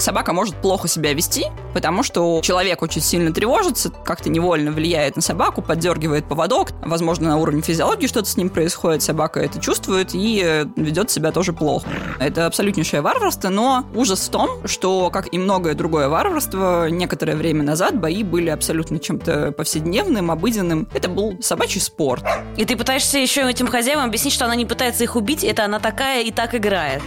Собака может плохо себя вести, потому что человек очень сильно тревожится, как-то невольно влияет на собаку, поддергивает поводок. Возможно, на уровне физиологии что-то с ним происходит, собака это чувствует и э, ведет себя тоже плохо. Это абсолютнейшее варварство, но ужас в том, что, как и многое другое варварство, некоторое время назад бои были абсолютно чем-то повседневным, обыденным. Это был собачий спорт. И ты пытаешься еще этим хозяевам объяснить, что она не пытается их убить, это она такая и так играет.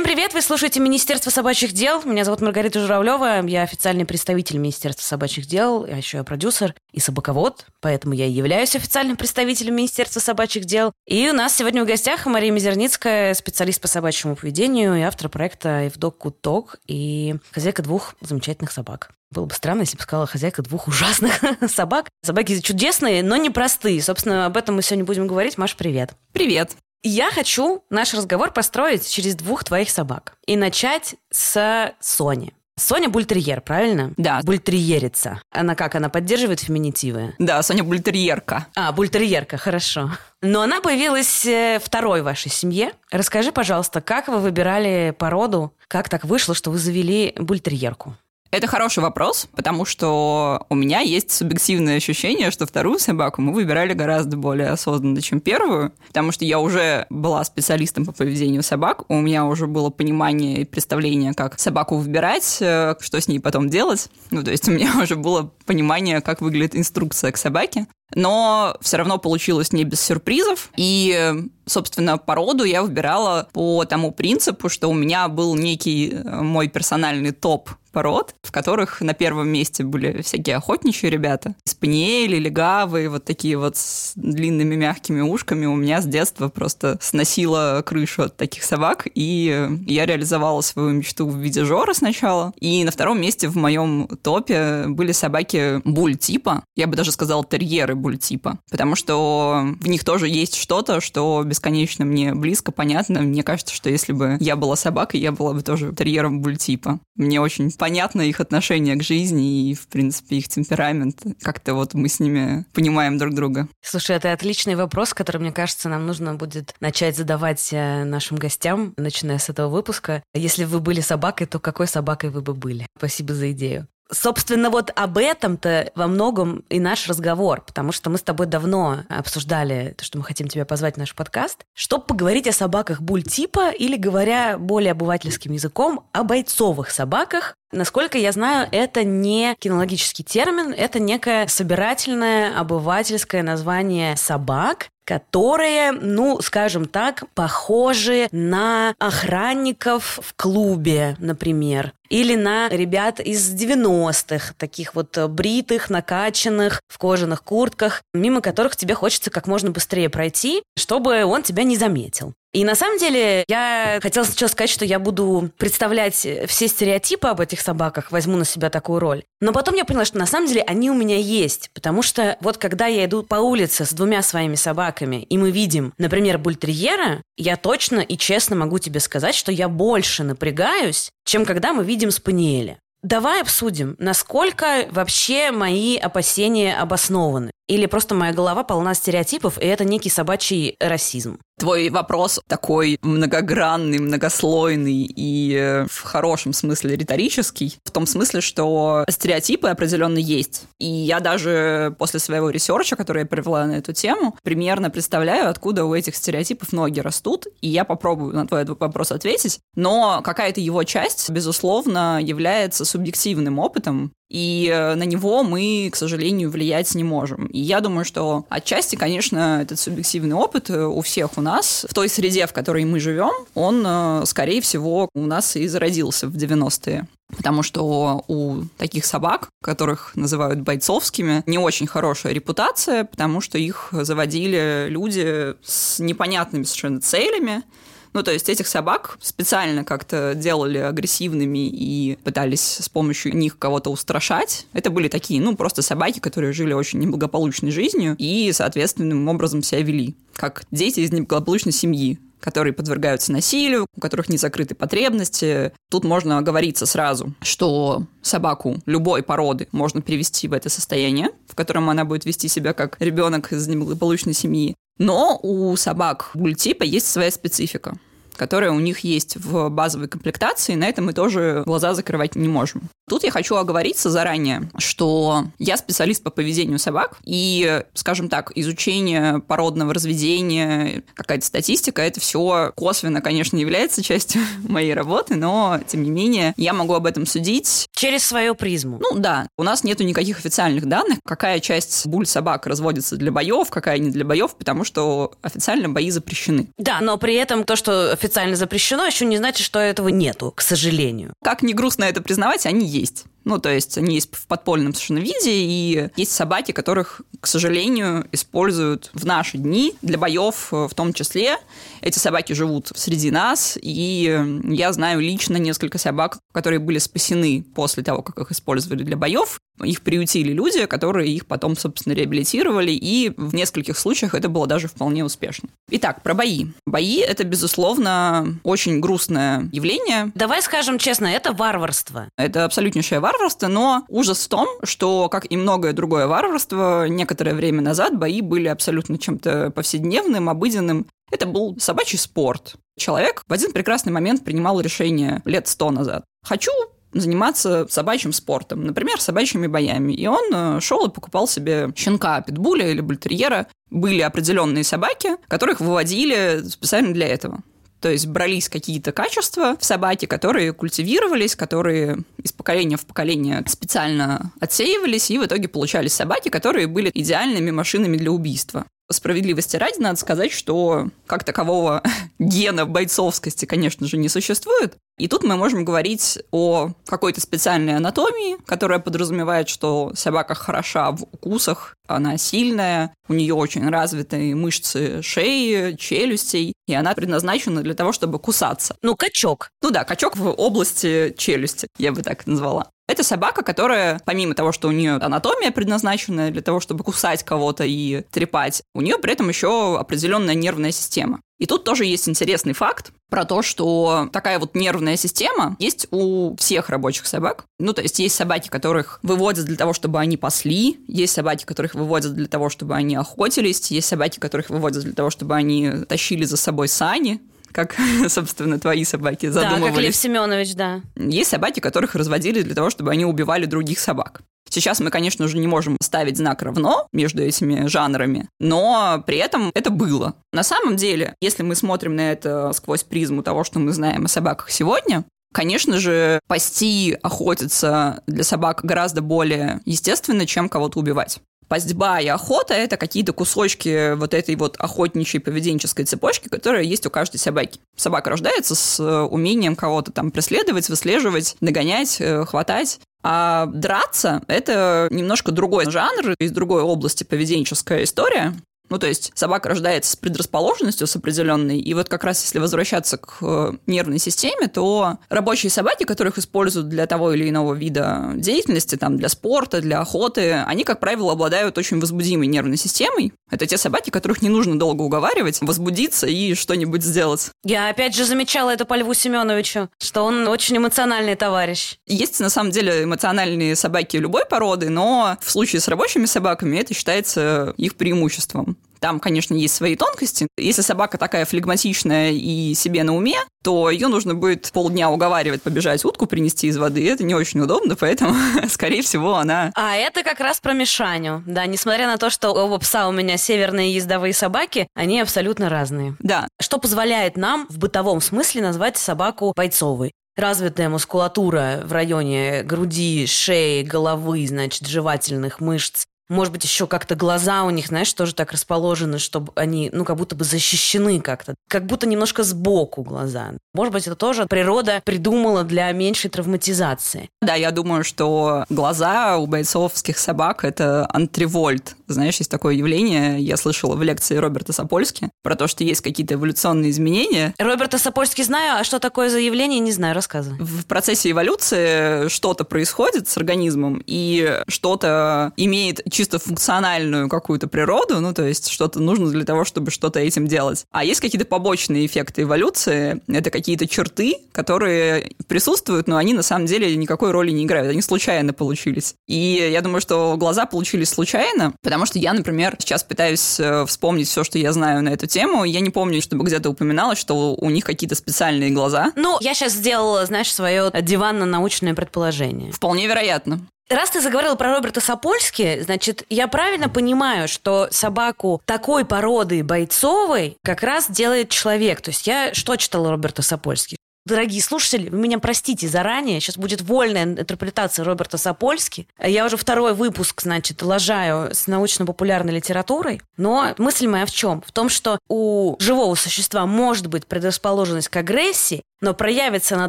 Всем привет! Вы слушаете Министерство собачьих дел. Меня зовут Маргарита Журавлева. Я официальный представитель Министерства собачьих дел, а еще я продюсер и собаковод, поэтому я и являюсь официальным представителем Министерства собачьих дел. И у нас сегодня в гостях Мария Мизерницкая, специалист по собачьему поведению и автор проекта «Евдок Куток» и хозяйка двух замечательных собак. Было бы странно, если бы сказала хозяйка двух ужасных собак. Собаки чудесные, но непростые. Собственно, об этом мы сегодня будем говорить. Маш, привет. Привет. Я хочу наш разговор построить через двух твоих собак. И начать с Сони. Соня бультерьер, правильно? Да. Бультерьерица. Она как, она поддерживает феминитивы? Да, Соня бультерьерка. А, бультерьерка, хорошо. Но она появилась э, второй в вашей семье. Расскажи, пожалуйста, как вы выбирали породу? Как так вышло, что вы завели бультерьерку? Это хороший вопрос, потому что у меня есть субъективное ощущение, что вторую собаку мы выбирали гораздо более осознанно, чем первую, потому что я уже была специалистом по поведению собак, у меня уже было понимание и представление, как собаку выбирать, э, что с ней потом делать. Ну, то есть у меня уже было понимание, как выглядит инструкция к собаке. Но все равно получилось не без сюрпризов. И, собственно, породу я выбирала по тому принципу, что у меня был некий э, мой персональный топ пород, в которых на первом месте были всякие охотничьи ребята. Спаниели, легавы, вот такие вот с длинными мягкими ушками. У меня с детства просто сносило крышу от таких собак, и я реализовала свою мечту в виде Жора сначала. И на втором месте в моем топе были собаки буль-типа. Я бы даже сказала терьеры буль-типа, потому что в них тоже есть что-то, что бесконечно мне близко, понятно. Мне кажется, что если бы я была собакой, я была бы тоже терьером буль-типа. Мне очень понятно их отношение к жизни и, в принципе, их темперамент. Как-то вот мы с ними понимаем друг друга. Слушай, это отличный вопрос, который, мне кажется, нам нужно будет начать задавать э, нашим гостям, начиная с этого выпуска. Если вы были собакой, то какой собакой вы бы были? Спасибо за идею. Собственно, вот об этом-то во многом и наш разговор, потому что мы с тобой давно обсуждали то, что мы хотим тебя позвать в наш подкаст, чтобы поговорить о собаках буль-типа или, говоря более обывательским языком, о бойцовых собаках, Насколько я знаю, это не кинологический термин, это некое собирательное обывательское название собак, которые, ну, скажем так, похожи на охранников в клубе, например. Или на ребят из 90-х, таких вот бритых, накачанных, в кожаных куртках, мимо которых тебе хочется как можно быстрее пройти, чтобы он тебя не заметил. И на самом деле я хотела сначала сказать, что я буду представлять все стереотипы об этих собаках, возьму на себя такую роль. Но потом я поняла, что на самом деле они у меня есть. Потому что вот когда я иду по улице с двумя своими собаками, и мы видим, например, бультерьера, я точно и честно могу тебе сказать, что я больше напрягаюсь, чем когда мы видим спаниеля. Давай обсудим, насколько вообще мои опасения обоснованы. Или просто моя голова полна стереотипов, и это некий собачий расизм. Твой вопрос такой многогранный, многослойный и э, в хорошем смысле риторический, в том смысле, что стереотипы определенно есть. И я даже после своего ресерча, который я провела на эту тему, примерно представляю, откуда у этих стереотипов ноги растут, и я попробую на твой вопрос ответить. Но какая-то его часть, безусловно, является субъективным опытом, и э, на него мы, к сожалению, влиять не можем. И я думаю, что отчасти, конечно, этот субъективный опыт э, у всех у нас, в той среде, в которой мы живем, он, э, скорее всего, у нас и зародился в 90-е. Потому что у таких собак, которых называют бойцовскими, не очень хорошая репутация, потому что их заводили люди с непонятными совершенно целями, ну, то есть этих собак специально как-то делали агрессивными и пытались с помощью них кого-то устрашать. Это были такие, ну, просто собаки, которые жили очень неблагополучной жизнью и, соответственным образом себя вели, как дети из неблагополучной семьи которые подвергаются насилию, у которых не закрыты потребности. Тут можно оговориться сразу, что собаку любой породы можно привести в это состояние, в котором она будет вести себя как ребенок из неблагополучной семьи. Но у собак бультипа есть своя специфика которая у них есть в базовой комплектации, на это мы тоже глаза закрывать не можем. Тут я хочу оговориться заранее, что я специалист по поведению собак, и, скажем так, изучение породного разведения, какая-то статистика, это все косвенно, конечно, является частью моей работы, но, тем не менее, я могу об этом судить. Через свою призму. Ну да, у нас нету никаких официальных данных, какая часть буль собак разводится для боев, какая не для боев, потому что официально бои запрещены. Да, но при этом то, что официально запрещено, еще не значит, что этого нету, к сожалению. Как не грустно это признавать, они есть есть. Ну, то есть они есть в подпольном совершенно виде, и есть собаки, которых, к сожалению, используют в наши дни для боев э, в том числе. Эти собаки живут среди нас, и я знаю лично несколько собак, которые были спасены после того, как их использовали для боев. Их приютили люди, которые их потом, собственно, реабилитировали, и в нескольких случаях это было даже вполне успешно. Итак, про бои. Бои — это, безусловно, очень грустное явление. Давай скажем честно, это варварство. Это абсолютнейшее варварство, варварство, но ужас в том, что, как и многое другое варварство, некоторое время назад бои были абсолютно чем-то повседневным, обыденным. Это был собачий спорт. Человек в один прекрасный момент принимал решение лет сто назад. Хочу заниматься собачьим спортом, например, собачьими боями. И он э, шел и покупал себе щенка, питбуля или бультерьера. Были определенные собаки, которых выводили специально для этого. То есть брались какие-то качества в собаке, которые культивировались, которые из поколения в поколение специально отсеивались, и в итоге получались собаки, которые были идеальными машинами для убийства. Справедливости ради надо сказать, что как такового гена бойцовскости, конечно же, не существует. И тут мы можем говорить о какой-то специальной анатомии, которая подразумевает, что собака хороша в укусах, она сильная, у нее очень развитые мышцы шеи, челюстей, и она предназначена для того, чтобы кусаться. Ну, качок. Ну да, качок в области челюсти, я бы так назвала. Это собака, которая, помимо того, что у нее анатомия предназначена для того, чтобы кусать кого-то и трепать, у нее при этом еще определенная нервная система. И тут тоже есть интересный факт про то, что такая вот нервная система есть у всех рабочих собак. Ну, то есть есть собаки, которых выводят для того, чтобы они пасли, есть собаки, которых выводят для того, чтобы они охотились, есть собаки, которых выводят для того, чтобы они тащили за собой сани, как, собственно, твои собаки задумывались. Да, как Лев Семенович, да. Есть собаки, которых разводили для того, чтобы они убивали других собак. Сейчас мы, конечно же, не можем ставить знак равно между этими жанрами, но при этом это было. На самом деле, если мы смотрим на это сквозь призму того, что мы знаем о собаках сегодня, Конечно же, пасти, охотиться для собак гораздо более естественно, чем кого-то убивать пастьба и охота – это какие-то кусочки вот этой вот охотничьей поведенческой цепочки, которая есть у каждой собаки. Собака рождается с э, умением кого-то там преследовать, выслеживать, догонять, э, хватать. А драться – это немножко другой жанр, из другой области поведенческая история. Ну, то есть собака рождается с предрасположенностью, с определенной, и вот как раз если возвращаться к э, нервной системе, то рабочие собаки, которых используют для того или иного вида деятельности, там, для спорта, для охоты, они, как правило, обладают очень возбудимой нервной системой. Это те собаки, которых не нужно долго уговаривать, возбудиться и что-нибудь сделать. Я опять же замечала это по Льву Семеновичу, что он очень эмоциональный товарищ. Есть на самом деле эмоциональные собаки любой породы, но в случае с рабочими собаками это считается их преимуществом. Там, конечно, есть свои тонкости. Если собака такая флегматичная и себе на уме, то ее нужно будет полдня уговаривать побежать утку принести из воды. Это не очень удобно, поэтому, скорее всего, она... А это как раз про Мишаню. Да, несмотря на то, что оба пса у меня северные ездовые собаки, они абсолютно разные. Да. Что позволяет нам в бытовом смысле назвать собаку бойцовой развитая мускулатура в районе груди, шеи, головы, значит, жевательных мышц, может быть, еще как-то глаза у них, знаешь, тоже так расположены, чтобы они, ну, как будто бы защищены как-то. Как будто немножко сбоку глаза. Может быть, это тоже природа придумала для меньшей травматизации. Да, я думаю, что глаза у бойцовских собак – это антривольт знаешь, есть такое явление, я слышала в лекции Роберта Сапольски, про то, что есть какие-то эволюционные изменения. Роберта Сапольски знаю, а что такое за явление, не знаю, рассказывай. В процессе эволюции что-то происходит с организмом, и что-то имеет чисто функциональную какую-то природу, ну, то есть что-то нужно для того, чтобы что-то этим делать. А есть какие-то побочные эффекты эволюции, это какие-то черты, которые присутствуют, но они на самом деле никакой роли не играют, они случайно получились. И я думаю, что глаза получились случайно, потому что я, например, сейчас пытаюсь э, вспомнить все, что я знаю на эту тему. Я не помню, чтобы где-то упоминалось, что у них какие-то специальные глаза. Ну, я сейчас сделала, знаешь, свое диванно-научное предположение. Вполне вероятно. Раз ты заговорила про Роберта Сапольски, значит, я правильно понимаю, что собаку такой породы бойцовой как раз делает человек. То есть я что читала Роберта Сапольски? Дорогие слушатели, вы меня простите заранее, сейчас будет вольная интерпретация Роберта Сапольски. Я уже второй выпуск, значит, лажаю с научно-популярной литературой, но мысль моя в чем? В том, что у живого существа может быть предрасположенность к агрессии, но проявится она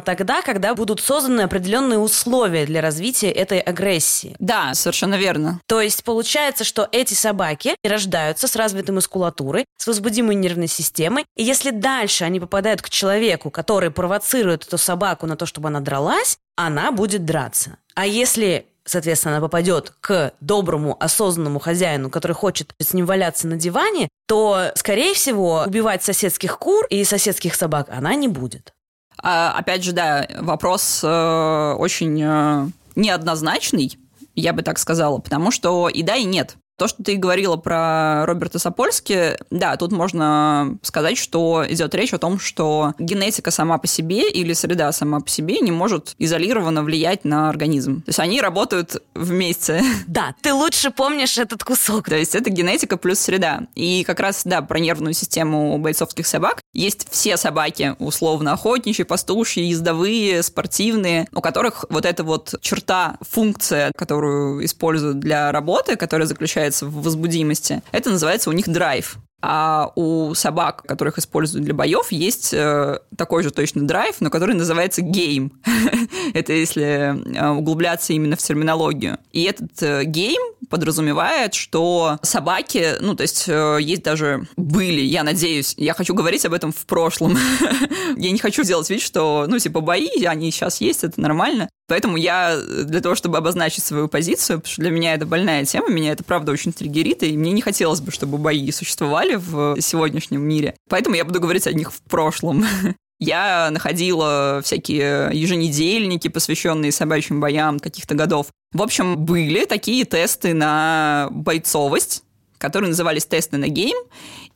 тогда, когда будут созданы определенные условия для развития этой агрессии. Да, совершенно верно. То есть получается, что эти собаки рождаются с развитой мускулатурой, с возбудимой нервной системой, и если дальше они попадают к человеку, который провоцирует эту собаку на то, чтобы она дралась, она будет драться. А если соответственно, она попадет к доброму, осознанному хозяину, который хочет с ним валяться на диване, то, скорее всего, убивать соседских кур и соседских собак она не будет. А, опять же, да, вопрос э, очень э, неоднозначный, я бы так сказала, потому что и да, и нет. То, что ты говорила про Роберта Сапольски, да, тут можно сказать, что идет речь о том, что генетика сама по себе или среда сама по себе не может изолированно влиять на организм. То есть они работают вместе. Да, ты лучше помнишь этот кусок. То есть это генетика плюс среда. И как раз, да, про нервную систему бойцовских собак. Есть все собаки, условно, охотничьи, пастушьи, ездовые, спортивные, у которых вот эта вот черта, функция, которую используют для работы, которая заключается в возбудимости. Это называется у них драйв. А у собак, которых используют для боев, есть э, такой же точно драйв, но который называется game. Это если э, углубляться именно в терминологию. И этот э, game подразумевает, что собаки, ну, то есть есть даже были, я надеюсь, я хочу говорить об этом в прошлом. я не хочу делать вид, что, ну, типа, бои, они сейчас есть, это нормально. Поэтому я для того, чтобы обозначить свою позицию, потому что для меня это больная тема, меня это правда очень триггерит, и мне не хотелось бы, чтобы бои существовали, в сегодняшнем мире. Поэтому я буду говорить о них в прошлом. Я находила всякие еженедельники, посвященные собачьим боям каких-то годов. В общем, были такие тесты на бойцовость, которые назывались тесты на game,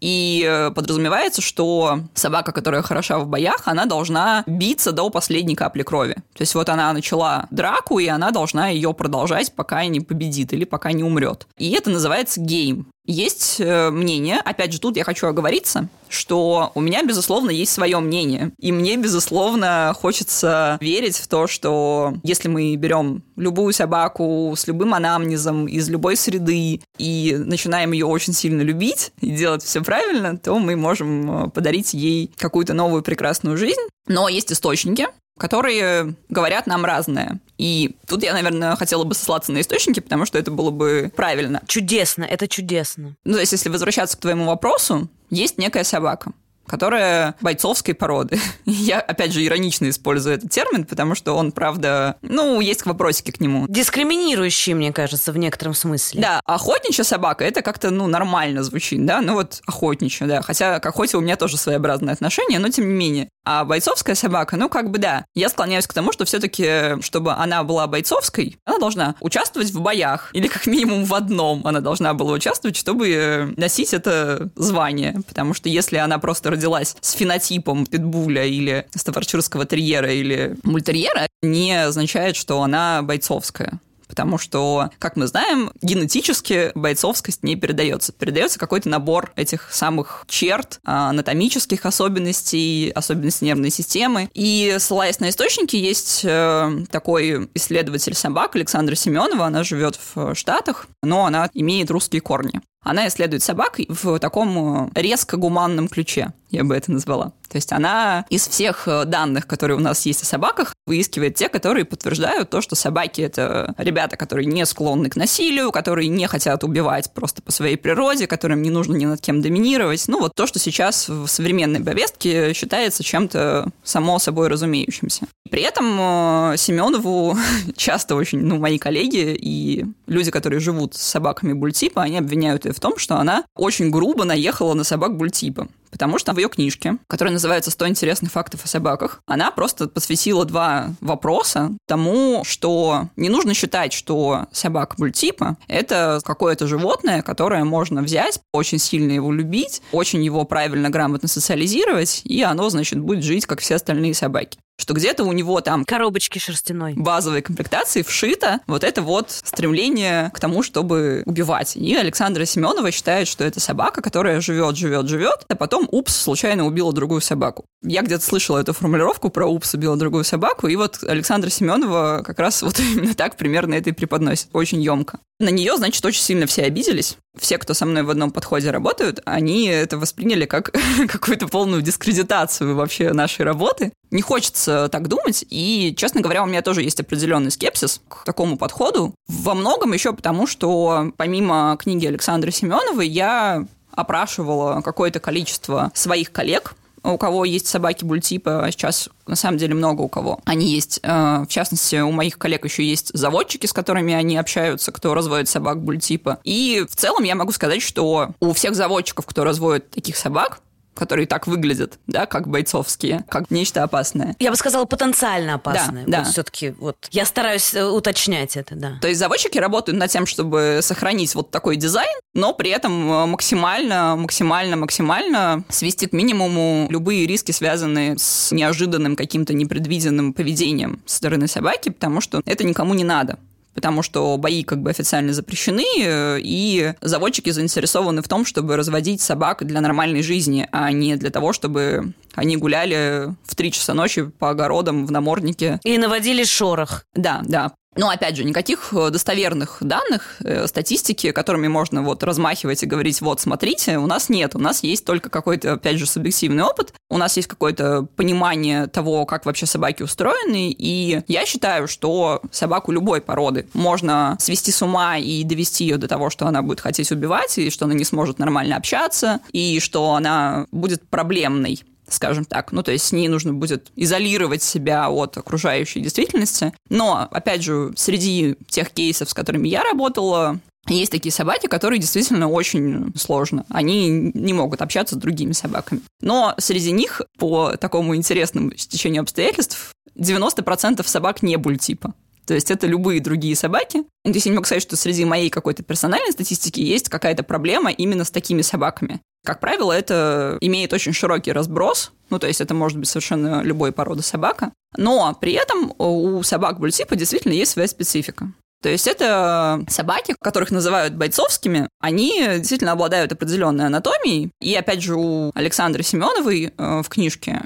и э, подразумевается, что собака, которая хороша в боях, она должна биться до последней капли крови. То есть вот она начала драку, и она должна ее продолжать, пока не победит или пока не умрет. И это называется game. Есть э, мнение, опять же, тут я хочу оговориться, что у меня, безусловно, есть свое мнение. И мне, безусловно, хочется верить в то, что если мы берем любую собаку с любым анамнезом из любой среды и начинаем ее очень сильно любить и делать все правильно, то мы можем э, подарить ей какую-то новую прекрасную жизнь. Но есть источники, которые говорят нам разное. И тут я, наверное, хотела бы сослаться на источники, потому что это было бы правильно. Чудесно, это чудесно. Ну, то есть, если возвращаться к твоему вопросу, есть некая собака которая бойцовской породы. Я, опять же, иронично использую этот термин, потому что он, правда, ну, есть вопросики к нему. Дискриминирующий, мне кажется, в некотором смысле. Да, охотничья собака, это как-то, ну, нормально звучит, да, ну вот охотничья, да, хотя к охоте у меня тоже своеобразное отношение, но тем не менее. А бойцовская собака, ну, как бы да, я склоняюсь к тому, что все-таки, чтобы она была бойцовской, она должна участвовать в боях, или как минимум в одном она должна была участвовать, чтобы носить это звание, потому что если она просто родилась с фенотипом питбуля или стафарчурского терьера или мультерьера, не означает, что она бойцовская потому что, как мы знаем, генетически бойцовскость не передается. Передается какой-то набор этих самых черт, а, анатомических особенностей, особенностей нервной системы. И ссылаясь на источники, есть э, такой исследователь собак Александра Семенова, она живет в Штатах, но она имеет русские корни. Она исследует собак в таком э, резко гуманном ключе, я бы это назвала. То есть она из всех э, данных, которые у нас есть о собаках, выискивает те, которые подтверждают то, что собаки — это ребята, которые не склонны к насилию, которые не хотят убивать просто по своей природе, которым не нужно ни над кем доминировать. Ну, вот то, что сейчас в современной повестке считается чем-то само собой разумеющимся. При этом э, Семенову часто очень, ну, мои коллеги и люди, которые живут с собаками бультипа, они обвиняют ее в том, что она очень грубо наехала на собак бультипа. Потому что в ее книжке, которая называется «100 интересных фактов о собаках», она просто посвятила два вопроса тому, что не нужно считать, что собака мультипа – это какое-то животное, которое можно взять, очень сильно его любить, очень его правильно, грамотно социализировать, и оно, значит, будет жить, как все остальные собаки что где-то у него там коробочки шерстяной базовой комплектации вшито вот это вот стремление к тому, чтобы убивать. И Александра Семенова считает, что это собака, которая живет, живет, живет, а потом упс случайно убила другую собаку. Я где-то слышала эту формулировку про упс убила другую собаку, и вот Александра Семенова как раз вот именно так примерно это и преподносит, очень емко. На нее, значит, очень сильно все обиделись. Все, кто со мной в одном подходе работают, они это восприняли как какую-то полную дискредитацию вообще нашей работы. Не хочется так думать, и, честно говоря, у меня тоже есть определенный скепсис к такому подходу. Во многом еще потому, что помимо книги Александры Семеновой я опрашивала какое-то количество своих коллег, у кого есть собаки бультипа, а сейчас на самом деле много у кого. Они есть, э, в частности, у моих коллег еще есть заводчики, с которыми они общаются, кто разводит собак бультипа. И в целом я могу сказать, что у всех заводчиков, кто разводит таких собак, которые так выглядят, да, как бойцовские, как нечто опасное. Я бы сказала, потенциально опасное. Да, вот Все-таки вот я стараюсь э, уточнять это, да. То есть заводчики работают над тем, чтобы сохранить вот такой дизайн, но при этом э, максимально, максимально, максимально свести к минимуму любые риски, связанные с неожиданным каким-то непредвиденным поведением со стороны собаки, потому что это никому не надо потому что бои как бы официально запрещены, э, и заводчики заинтересованы в том, чтобы разводить собак для нормальной жизни, а не для того, чтобы они гуляли в три часа ночи по огородам в наморднике. И наводили шорох. Да, да. Но, опять же, никаких э, достоверных данных, э, статистики, которыми можно вот размахивать и говорить, вот, смотрите, у нас нет. У нас есть только какой-то, опять же, субъективный опыт. У нас есть какое-то понимание того, как вообще собаки устроены. И я считаю, что собаку любой породы можно свести с ума и довести ее до того, что она будет хотеть убивать, и что она не сможет нормально общаться, и что она будет проблемной скажем так. Ну, то есть с ней нужно будет изолировать себя от окружающей действительности. Но, опять же, среди тех кейсов, с которыми я работала, есть такие собаки, которые действительно очень сложно. Они не могут общаться с другими собаками. Но среди них, по такому интересному стечению обстоятельств, 90% собак не бультипа. То есть это любые другие собаки. То есть я не могу сказать, что среди моей какой-то персональной статистики есть какая-то проблема именно с такими собаками. Как правило, это имеет очень широкий разброс, ну, то есть это может быть совершенно любой породы собака. Но при этом у собак бультипа действительно есть своя специфика. То есть это собаки, которых называют бойцовскими, они действительно обладают определенной анатомией. И опять же у Александры Семеновой э, в книжке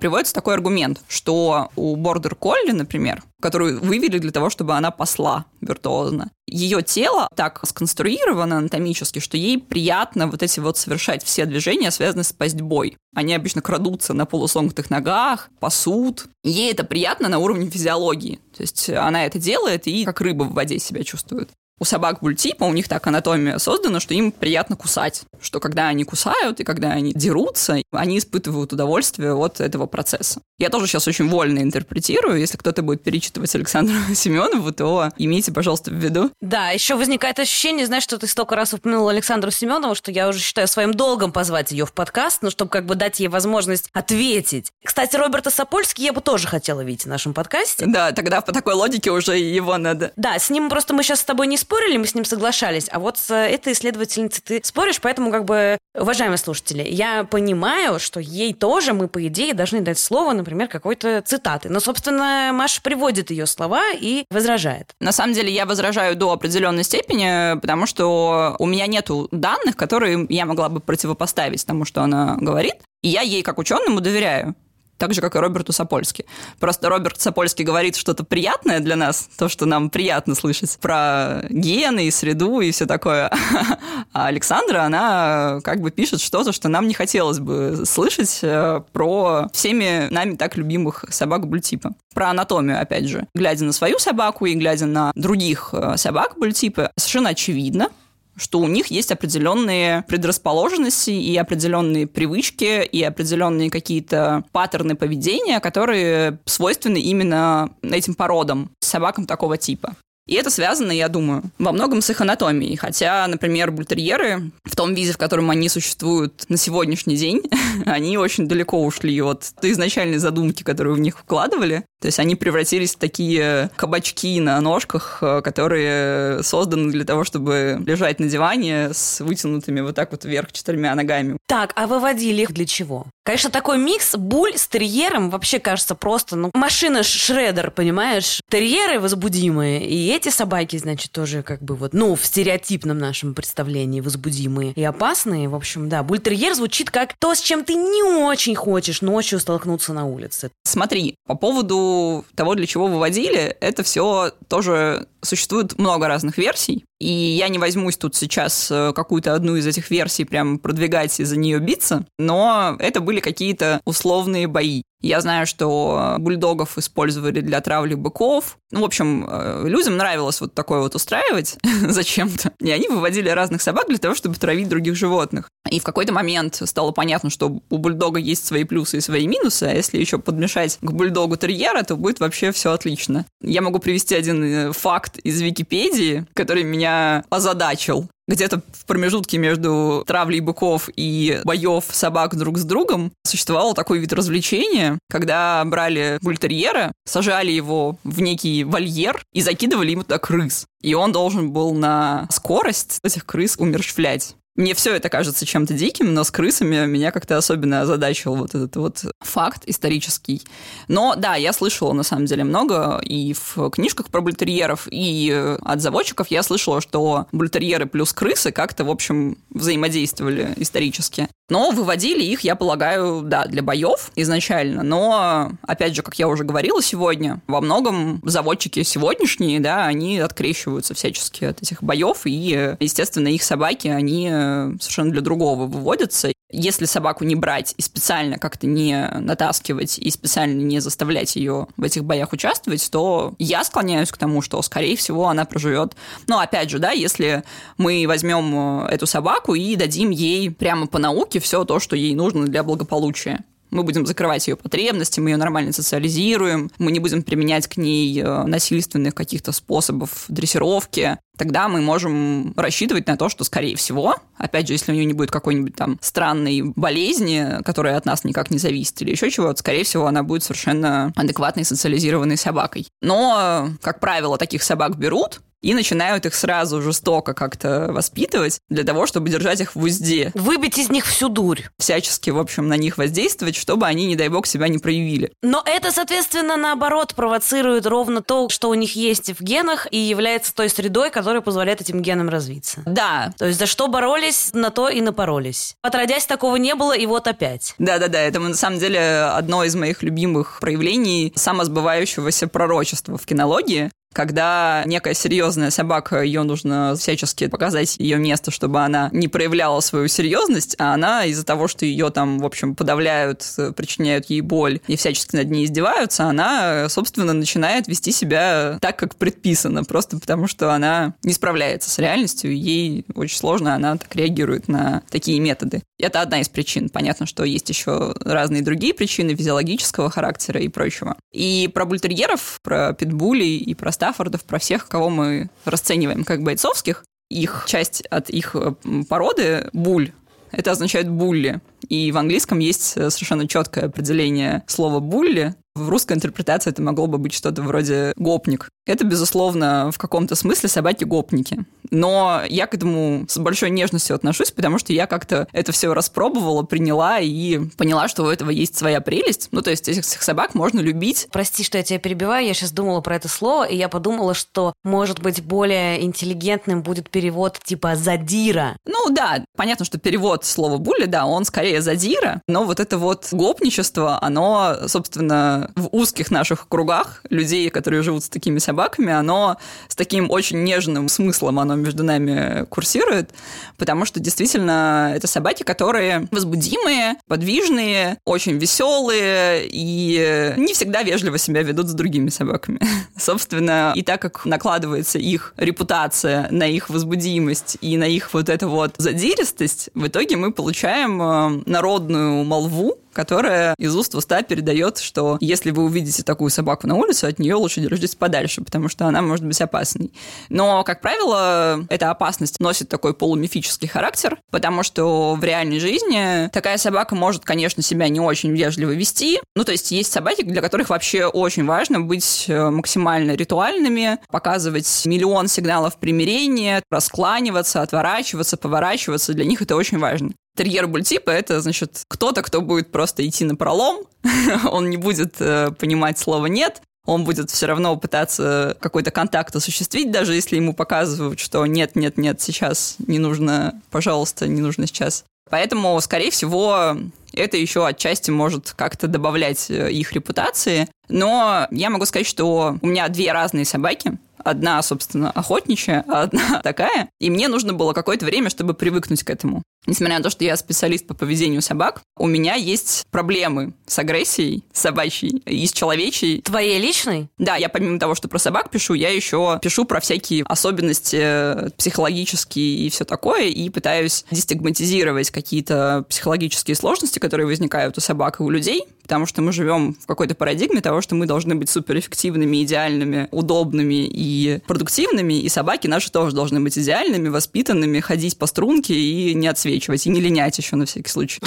приводится такой аргумент, что у бордер колли, например, которую вывели для того, чтобы она посла виртуозно. Ее тело так сконструировано анатомически, что ей приятно вот эти вот совершать все движения, связанные с пастьбой. Они обычно крадутся на полусогнутых ногах, пасут. Ей это приятно на уровне физиологии. То есть она это делает и как рыба в воде себя чувствует у собак бультипа, у них так анатомия создана, что им приятно кусать. Что когда они кусают и когда они дерутся, они испытывают удовольствие от этого процесса. Я тоже сейчас очень вольно интерпретирую. Если кто-то будет перечитывать Александру Семенову, то имейте, пожалуйста, в виду. Да, еще возникает ощущение, знаешь, что ты столько раз упомянула Александру Семенову, что я уже считаю своим долгом позвать ее в подкаст, ну, чтобы как бы дать ей возможность ответить. Кстати, Роберта Сапольский я бы тоже хотела видеть в нашем подкасте. Да, тогда по такой логике уже его надо. Да, с ним просто мы сейчас с тобой не спорили, мы с ним соглашались, а вот с этой исследовательницей ты споришь, поэтому как бы, уважаемые слушатели, я понимаю, что ей тоже мы, по идее, должны дать слово, например, какой-то цитаты. Но, собственно, Маша приводит ее слова и возражает. На самом деле я возражаю до определенной степени, потому что у меня нету данных, которые я могла бы противопоставить тому, что она говорит. И я ей как ученому доверяю. Так же, как и Роберту Сапольски. Просто Роберт Сапольский говорит что-то приятное для нас, то, что нам приятно слышать, про гены и среду и все такое. А Александра, она как бы пишет что-то, что нам не хотелось бы слышать э, про всеми нами так любимых собак бультипа. Про анатомию, опять же. Глядя на свою собаку и глядя на других э, собак бультипа, совершенно очевидно, что у них есть определенные предрасположенности и определенные привычки и определенные какие-то паттерны поведения, которые свойственны именно этим породам, собакам такого типа. И это связано, я думаю, во многом с их анатомией. Хотя, например, бультерьеры в том виде, в котором они существуют на сегодняшний день, они очень далеко ушли от изначальной задумки, которую в них вкладывали. То есть они превратились в такие кабачки на ножках, э, которые созданы для того, чтобы лежать на диване с вытянутыми вот так вот вверх четырьмя ногами. Так, а выводили их для чего? Конечно, такой микс буль с терьером вообще кажется просто, ну, машина-шредер, понимаешь? Терьеры возбудимые, и эти собаки, значит, тоже как бы вот, ну, в стереотипном нашем представлении возбудимые и опасные. В общем, да, бультерьер звучит как то, с чем ты не очень хочешь ночью столкнуться на улице. Смотри, по поводу того, для чего выводили, это все тоже существует много разных версий. И я не возьмусь тут сейчас э, какую-то одну из этих версий прям продвигать и за нее биться, но это были какие-то условные бои. Я знаю, что бульдогов использовали для травли быков. Ну, в общем, э, людям нравилось вот такое вот устраивать зачем-то. И они выводили разных собак для того, чтобы травить других животных. И в какой-то момент стало понятно, что у бульдога есть свои плюсы и свои минусы, а если еще подмешать к бульдогу терьера, то будет вообще все отлично. Я могу привести один э, факт из Википедии, который меня озадачил где-то в промежутке между травлей быков и боев собак друг с другом существовал такой вид развлечения, когда брали бультерьера, сажали его в некий вольер и закидывали ему туда крыс. И он должен был на скорость этих крыс умерщвлять. Мне все это кажется чем-то диким, но с крысами меня как-то особенно озадачил вот этот вот факт исторический. Но да, я слышала на самом деле много и в книжках про бультерьеров, и от заводчиков я слышала, что бультерьеры плюс крысы как-то, в общем, взаимодействовали исторически. Но выводили их, я полагаю, да, для боев изначально. Но, опять же, как я уже говорила сегодня, во многом заводчики сегодняшние, да, они открещиваются всячески от этих боев, и, естественно, их собаки, они совершенно для другого выводятся. Если собаку не брать и специально как-то не натаскивать и специально не заставлять ее в этих боях участвовать, то я склоняюсь к тому, что, скорее всего, она проживет. Но, опять же, да, если мы возьмем эту собаку и дадим ей прямо по науке все то, что ей нужно для благополучия мы будем закрывать ее потребности, мы ее нормально социализируем, мы не будем применять к ней э, насильственных каких-то способов дрессировки, тогда мы можем рассчитывать на то, что, скорее всего, опять же, если у нее не будет какой-нибудь там странной болезни, которая от нас никак не зависит или еще чего-то, скорее всего, она будет совершенно адекватной социализированной собакой. Но, как правило, таких собак берут, и начинают их сразу жестоко как-то воспитывать для того, чтобы держать их в узде. Выбить из них всю дурь. Всячески, в общем, на них воздействовать, чтобы они, не дай бог, себя не проявили. Но это, соответственно, наоборот, провоцирует ровно то, что у них есть в генах и является той средой, которая позволяет этим генам развиться. Да. То есть за что боролись, на то и напоролись. Отродясь, такого не было, и вот опять. Да-да-да, это на самом деле одно из моих любимых проявлений самосбывающегося пророчества в кинологии когда некая серьезная собака, ее нужно всячески показать ее место, чтобы она не проявляла свою серьезность, а она из-за того, что ее там, в общем, подавляют, причиняют ей боль и всячески над ней издеваются, она, собственно, начинает вести себя так, как предписано, просто потому что она не справляется с реальностью, ей очень сложно, она так реагирует на такие методы. Это одна из причин. Понятно, что есть еще разные другие причины физиологического характера и прочего. И про бультерьеров, про питбулей и про Стаффордов, про всех, кого мы расцениваем как бойцовских, их часть от их э, породы буль, это означает булли. И в английском есть э, совершенно четкое определение слова булли. В русской интерпретации это могло бы быть что-то вроде гопник. Это, безусловно, в каком-то смысле собаки-гопники. Но я к этому с большой нежностью отношусь, потому что я как-то это все распробовала, приняла и поняла, что у этого есть своя прелесть. Ну, то есть этих собак можно любить. Прости, что я тебя перебиваю, я сейчас думала про это слово, и я подумала, что, может быть, более интеллигентным будет перевод типа «задира». Ну да, понятно, что перевод слова «були», да, он скорее «задира», но вот это вот гопничество, оно, собственно, в узких наших кругах людей, которые живут с такими собаками, оно с таким очень нежным смыслом оно между нами курсирует, потому что действительно это собаки, которые возбудимые, подвижные, очень веселые и не всегда вежливо себя ведут с другими собаками. Собственно, и так как накладывается их репутация на их возбудимость и на их вот эту вот задиристость, в итоге мы получаем э, народную молву, которая из уст в уста передает, что если вы увидите такую собаку на улице, от нее лучше держитесь подальше, потому что она может быть опасной. Но, как правило, эта опасность носит такой полумифический характер, потому что в реальной жизни такая собака может, конечно, себя не очень вежливо вести. Ну, то есть есть собаки, для которых вообще очень важно быть э, максимально ритуальными, показывать миллион сигналов примирения, раскланиваться, отворачиваться, поворачиваться. Для них это очень важно. Терьер бультипа — это, значит, кто-то, кто будет просто идти на пролом, он не будет э, понимать слово «нет», он будет все равно пытаться какой-то контакт осуществить, даже если ему показывают, что нет, нет, нет, сейчас не нужно, пожалуйста, не нужно сейчас. Поэтому, скорее всего, это еще отчасти может как-то добавлять э, их репутации. Но я могу сказать, что у меня две разные собаки. Одна, собственно, охотничья, а одна такая. И мне нужно было какое-то время, чтобы привыкнуть к этому. Несмотря на то, что я специалист по поведению собак, у меня есть проблемы с агрессией собачьей и с человечей. Твоей личной? Да, я помимо того, что про собак пишу, я еще пишу про всякие особенности э, психологические и все такое, и пытаюсь дестигматизировать какие-то психологические сложности, которые возникают у собак и у людей, потому что мы живем в какой-то парадигме того, что мы должны быть суперэффективными, идеальными, удобными и продуктивными, и собаки наши тоже должны быть идеальными, воспитанными, ходить по струнке и не отсвечивать, и не линять еще на всякий случай.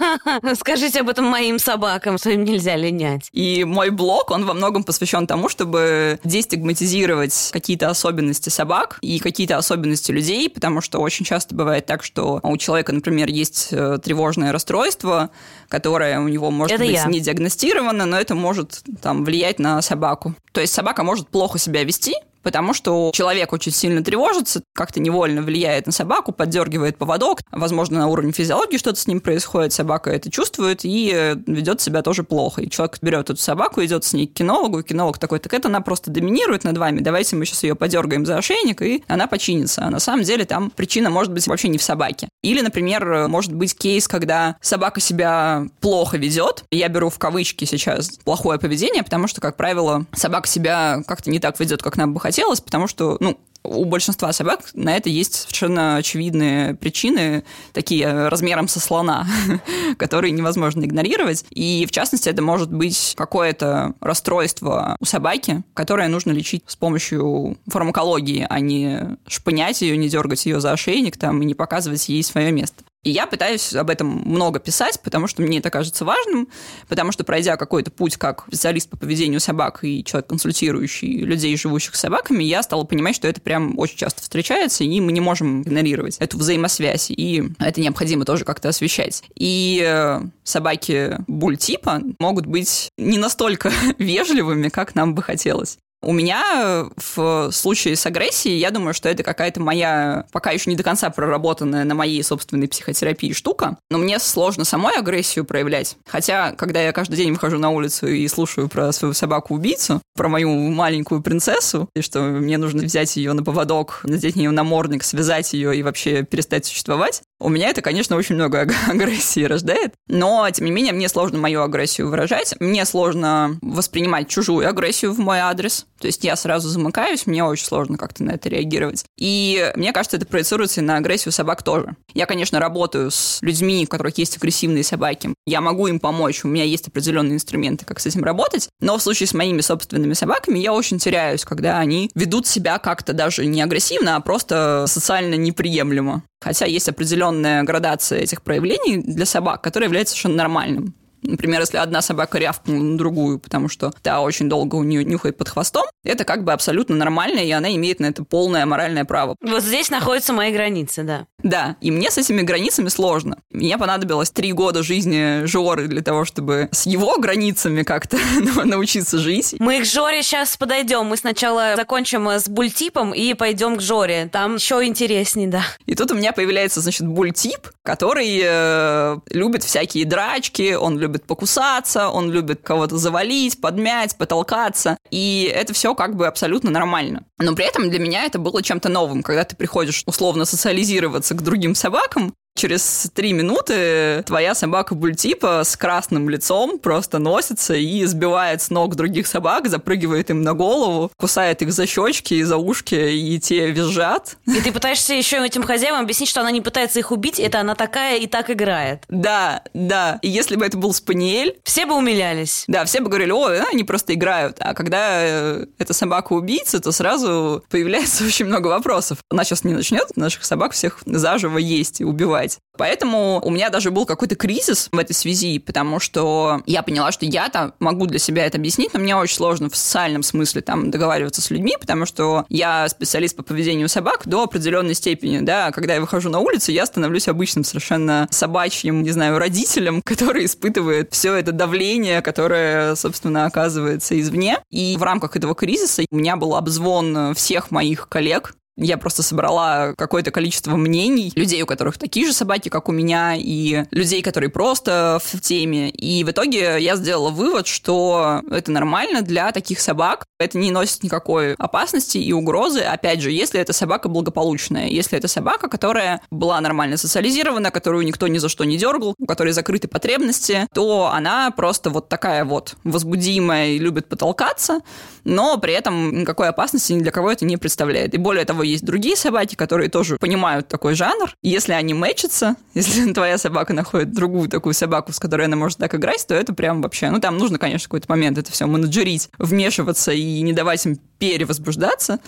Скажите об этом моим собакам, что им нельзя линять. И мой блог, он во многом посвящен тому, чтобы дестигматизировать какие-то особенности собак и какие-то особенности людей, потому что очень часто бывает так, что у человека, например, есть э, тревожное расстройство, которое у него может это быть я. не диагностировано, но это может там влиять на собаку. То есть собака может плохо себя вести, потому что человек очень сильно тревожится, как-то невольно влияет на собаку, поддергивает поводок, возможно, на уровне физиологии что-то с ним происходит, собака это чувствует и э, ведет себя тоже плохо. И человек берет эту собаку, идет с ней к кинологу, и кинолог такой, так это она просто доминирует над вами, давайте мы сейчас ее подергаем за ошейник, и она починится. А на самом деле там причина может быть вообще не в собаке. Или, например, может быть кейс, когда собака себя плохо ведет, я беру в кавычки сейчас плохое поведение, потому что, как правило, собака себя как-то не так ведет, как нам бы хотелось, хотелось, потому что, ну, у большинства собак на это есть совершенно очевидные причины, такие размером со слона, которые невозможно игнорировать. И, в частности, это может быть какое-то расстройство у собаки, которое нужно лечить с помощью фармакологии, а не шпынять ее, не дергать ее за ошейник там, и не показывать ей свое место. И я пытаюсь об этом много писать, потому что мне это кажется важным, потому что пройдя какой-то путь как специалист по поведению собак и человек, консультирующий людей, живущих с собаками, я стала понимать, что это прям очень часто встречается, и мы не можем игнорировать эту взаимосвязь, и это необходимо тоже как-то освещать. И э, собаки буль-типа могут быть не настолько вежливыми, как нам бы хотелось. У меня э, в случае с агрессией, я думаю, что это какая-то моя, пока еще не до конца проработанная на моей собственной психотерапии штука, но мне сложно самой агрессию проявлять. Хотя, когда я каждый день выхожу на улицу и слушаю про свою собаку-убийцу, про мою маленькую принцессу, и что мне нужно взять ее на поводок, надеть на нее намордник, связать ее и вообще перестать существовать, у меня это, конечно, очень много агрессии рождает, но, тем не менее, мне сложно мою агрессию выражать, мне сложно воспринимать чужую агрессию в мой адрес, то есть я сразу замыкаюсь, мне очень сложно как-то на это реагировать. И мне кажется, это проецируется и на агрессию собак тоже. Я, конечно, работаю с людьми, у которых есть агрессивные собаки. Я могу им помочь, у меня есть определенные инструменты, как с этим работать. Но в случае с моими собственными собаками я очень теряюсь, когда они ведут себя как-то даже не агрессивно, а просто социально неприемлемо. Хотя есть определенная градация этих проявлений для собак, которая является совершенно нормальным. Например, если одна собака рявкнула на другую, потому что та очень долго у нее нюхает под хвостом, это как бы абсолютно нормально, и она имеет на это полное моральное право. Вот здесь находятся мои границы, да. Да, и мне с этими границами сложно. Мне понадобилось три года жизни Жоры для того, чтобы с его границами как-то научиться жить. Мы к Жоре сейчас подойдем. Мы сначала закончим с бультипом и пойдем к Жоре. Там еще интереснее, да. И тут у меня появляется, значит, бультип, который э, любит всякие драчки, он любит покусаться, он любит кого-то завалить, подмять, потолкаться. И это все как бы абсолютно нормально. Но при этом для меня это было чем-то новым, когда ты приходишь условно социализироваться к другим собакам, Через три минуты твоя собака бультипа с красным лицом просто носится и сбивает с ног других собак, запрыгивает им на голову, кусает их за щечки и за ушки, и те визжат. И ты пытаешься еще этим хозяевам объяснить, что она не пытается их убить, это она такая и так играет. Да, да. И если бы это был спаниель... Все бы умилялись. Да, все бы говорили, о, они просто играют. А когда э, эта собака убийца, то сразу появляется очень много вопросов. Она сейчас не начнет наших собак всех заживо есть и убивать убивать. Поэтому у меня даже был какой-то кризис в этой связи, потому что я поняла, что я-то могу для себя это объяснить, но мне очень сложно в социальном смысле там договариваться с людьми, потому что я специалист по поведению собак до определенной степени, да, когда я выхожу на улицу, я становлюсь обычным совершенно собачьим, не знаю, родителем, который испытывает все это давление, которое, собственно, оказывается извне. И в рамках этого кризиса у меня был обзвон всех моих коллег, я просто собрала какое-то количество мнений людей, у которых такие же собаки, как у меня, и людей, которые просто в теме. И в итоге я сделала вывод, что это нормально для таких собак. Это не носит никакой опасности и угрозы, опять же, если эта собака благополучная, если это собака, которая была нормально социализирована, которую никто ни за что не дергал, у которой закрыты потребности, то она просто вот такая вот возбудимая и любит потолкаться, но при этом никакой опасности ни для кого это не представляет. И более того, есть другие собаки, которые тоже понимают такой жанр. Если они мэчатся, если твоя собака находит другую такую собаку, с которой она может так играть, то это прям вообще... Ну, там нужно, конечно, какой-то момент это все менеджерить, вмешиваться и не давать им перевозбуждаться,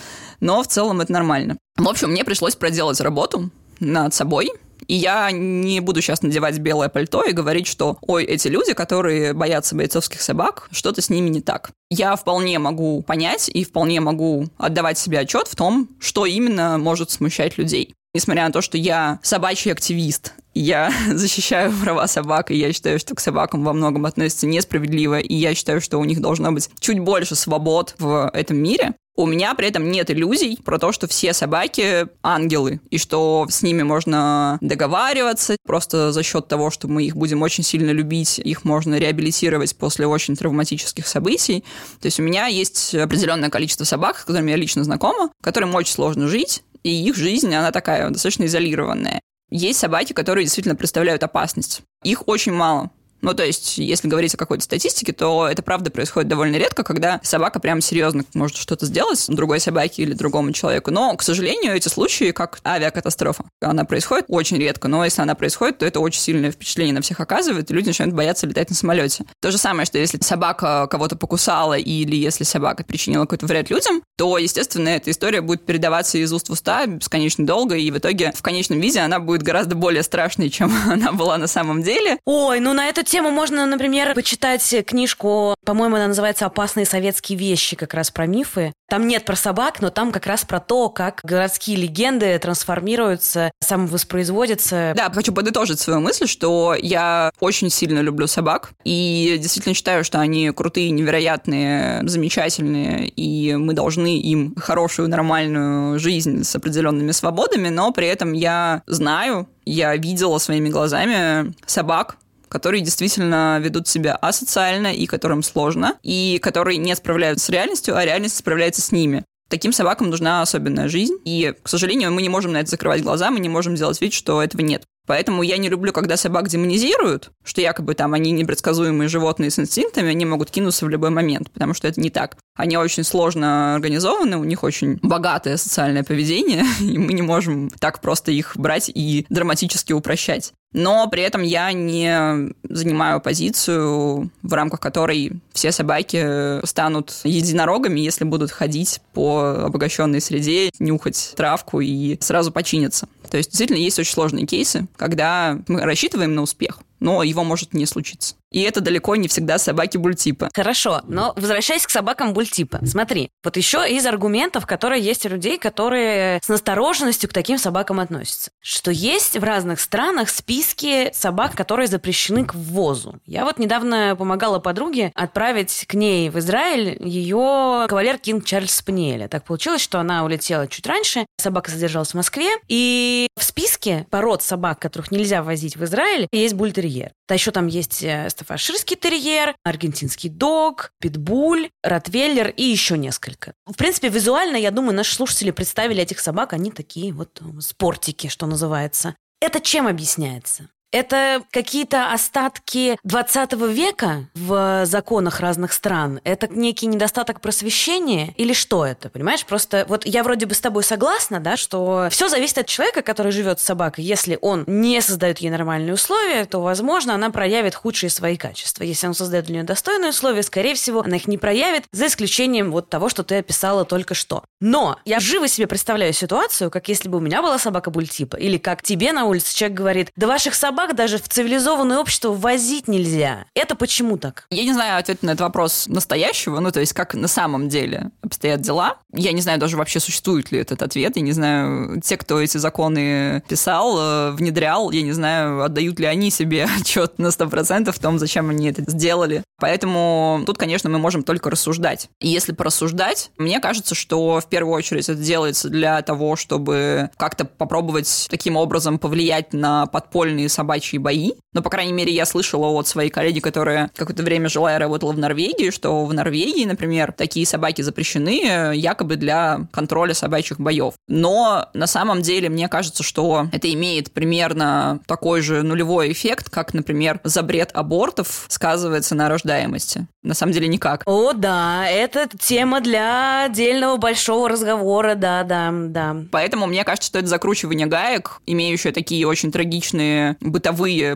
но в целом это нормально. В общем, мне пришлось проделать работу над собой, и я не буду сейчас надевать белое пальто и говорить, что ой, эти люди, которые боятся бойцовских собак, что-то с ними не так. Я вполне могу понять и вполне могу отдавать себе отчет в том, что именно может смущать людей. Несмотря на то, что я собачий активист, я защищаю права собак, и я считаю, что к собакам во многом относятся несправедливо, и я считаю, что у них должно быть чуть больше свобод в этом мире. У меня при этом нет иллюзий про то, что все собаки ангелы, и что с ними можно договариваться. Просто за счет того, что мы их будем очень сильно любить, их можно реабилитировать после очень травматических событий. То есть у меня есть определенное количество собак, с которыми я лично знакома, которым очень сложно жить, и их жизнь, она такая достаточно изолированная. Есть собаки, которые действительно представляют опасность. Их очень мало. Ну, то есть, если говорить о какой-то статистике, то это правда происходит довольно редко, когда собака прям серьезно может что-то сделать другой собаке или другому человеку. Но, к сожалению, эти случаи, как авиакатастрофа, она происходит очень редко, но если она происходит, то это очень сильное впечатление на всех оказывает, и люди начинают бояться летать на самолете. То же самое, что если собака кого-то покусала или если собака причинила какой-то вред людям, то, естественно, эта история будет передаваться из уст в уста бесконечно долго, и в итоге в конечном виде она будет гораздо более страшной, чем она была на самом деле. Ой, ну на эту тему можно, например, почитать книжку, по-моему, она называется «Опасные советские вещи», как раз про мифы. Там нет про собак, но там как раз про то, как городские легенды трансформируются, самовоспроизводятся. Да, хочу подытожить свою мысль, что я очень сильно люблю собак, и действительно считаю, что они крутые, невероятные, замечательные, и мы должны им хорошую, нормальную жизнь с определенными свободами, но при этом я знаю, я видела своими глазами собак, которые действительно ведут себя асоциально и которым сложно, и которые не справляются с реальностью, а реальность справляется с ними. Таким собакам нужна особенная жизнь, и, к сожалению, мы не можем на это закрывать глаза, мы не можем делать вид, что этого нет. Поэтому я не люблю, когда собак демонизируют, что якобы там они непредсказуемые животные с инстинктами, они могут кинуться в любой момент, потому что это не так. Они очень сложно организованы, у них очень богатое социальное поведение, и мы не можем так просто их брать и драматически упрощать но при этом я не занимаю позицию, в рамках которой все собаки станут единорогами, если будут ходить по обогащенной среде, нюхать травку и сразу починиться. То есть действительно есть очень сложные кейсы, когда мы рассчитываем на успех, но его может не случиться. И это далеко не всегда собаки бультипа. Хорошо, но возвращаясь к собакам бультипа, смотри, вот еще из аргументов, которые есть у людей, которые с настороженностью к таким собакам относятся, что есть в разных странах списки собак, которые запрещены к ввозу. Я вот недавно помогала подруге отправить к ней в Израиль ее кавалер Кинг Чарльз Спаниеля. Так получилось, что она улетела чуть раньше, собака задержалась в Москве, и в списке пород собак, которых нельзя возить в Израиль, есть бультерьер. А еще там есть стафаширский терьер, аргентинский дог, питбуль, ротвейлер и еще несколько. В принципе, визуально, я думаю, наши слушатели представили этих собак, они такие вот э, спортики, что называется. Это чем объясняется? Это какие-то остатки 20 века в законах разных стран? Это некий недостаток просвещения? Или что это? Понимаешь, просто вот я вроде бы с тобой согласна, да, что все зависит от человека, который живет с собакой. Если он не создает ей нормальные условия, то, возможно, она проявит худшие свои качества. Если он создает для нее достойные условия, скорее всего, она их не проявит, за исключением вот того, что ты описала только что. Но я живо себе представляю ситуацию, как если бы у меня была собака бультипа, или как тебе на улице человек говорит, да ваших собак собак даже в цивилизованное общество возить нельзя. Это почему так? Я не знаю ответ на этот вопрос настоящего, ну, то есть как на самом деле обстоят дела. Я не знаю даже вообще, существует ли этот ответ. Я не знаю, те, кто эти законы писал, э, внедрял, я не знаю, отдают ли они себе отчет на 100% в том, зачем они это сделали. Поэтому тут, конечно, мы можем только рассуждать. И если порассуждать, мне кажется, что в первую очередь это делается для того, чтобы как-то попробовать таким образом повлиять на подпольные собаки собачьи бои. Но, по крайней мере, я слышала от своей коллеги, которая какое-то время жила и работала в Норвегии, что в Норвегии, например, такие собаки запрещены э, якобы для контроля собачьих боев. Но на самом деле мне кажется, что это имеет примерно такой же нулевой эффект, как, например, запрет абортов сказывается на рождаемости. На самом деле никак. О, да, это тема для отдельного большого разговора, да, да, да. Поэтому мне кажется, что это закручивание гаек, имеющее такие очень трагичные бытовые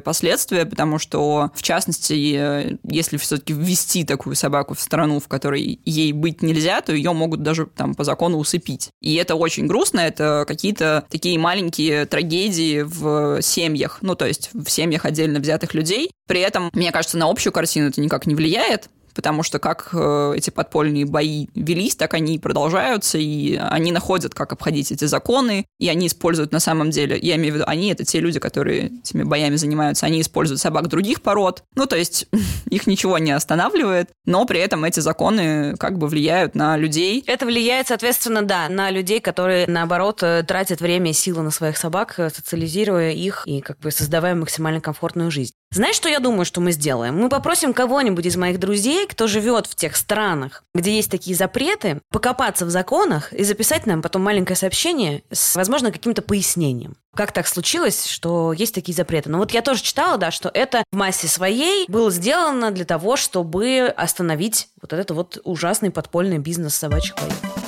последствия, потому что, в частности, если все-таки ввести такую собаку в страну, в которой ей быть нельзя, то ее могут даже там по закону усыпить. И это очень грустно, это какие-то такие маленькие трагедии в семьях, ну, то есть в семьях отдельно взятых людей. При этом, мне кажется, на общую картину это никак не влияет, потому что как э, эти подпольные бои велись, так они и продолжаются, и они находят, как обходить эти законы, и они используют на самом деле, я имею в виду, они это те люди, которые этими боями занимаются, они используют собак других пород, ну, то есть их ничего не останавливает, но при этом эти законы как бы влияют на людей. Это влияет, соответственно, да, на людей, которые, наоборот, э, тратят время и силы на своих собак, э, социализируя их и как бы создавая максимально комфортную жизнь. Знаешь, что я думаю, что мы сделаем? Мы попросим кого-нибудь из моих друзей, кто живет в тех странах, где есть такие запреты, покопаться в законах и записать нам потом маленькое сообщение с, возможно, каким-то пояснением. Как так случилось, что есть такие запреты? Но ну вот я тоже читала, да, что это в массе своей было сделано для того, чтобы остановить вот этот вот ужасный подпольный бизнес собачьих боев.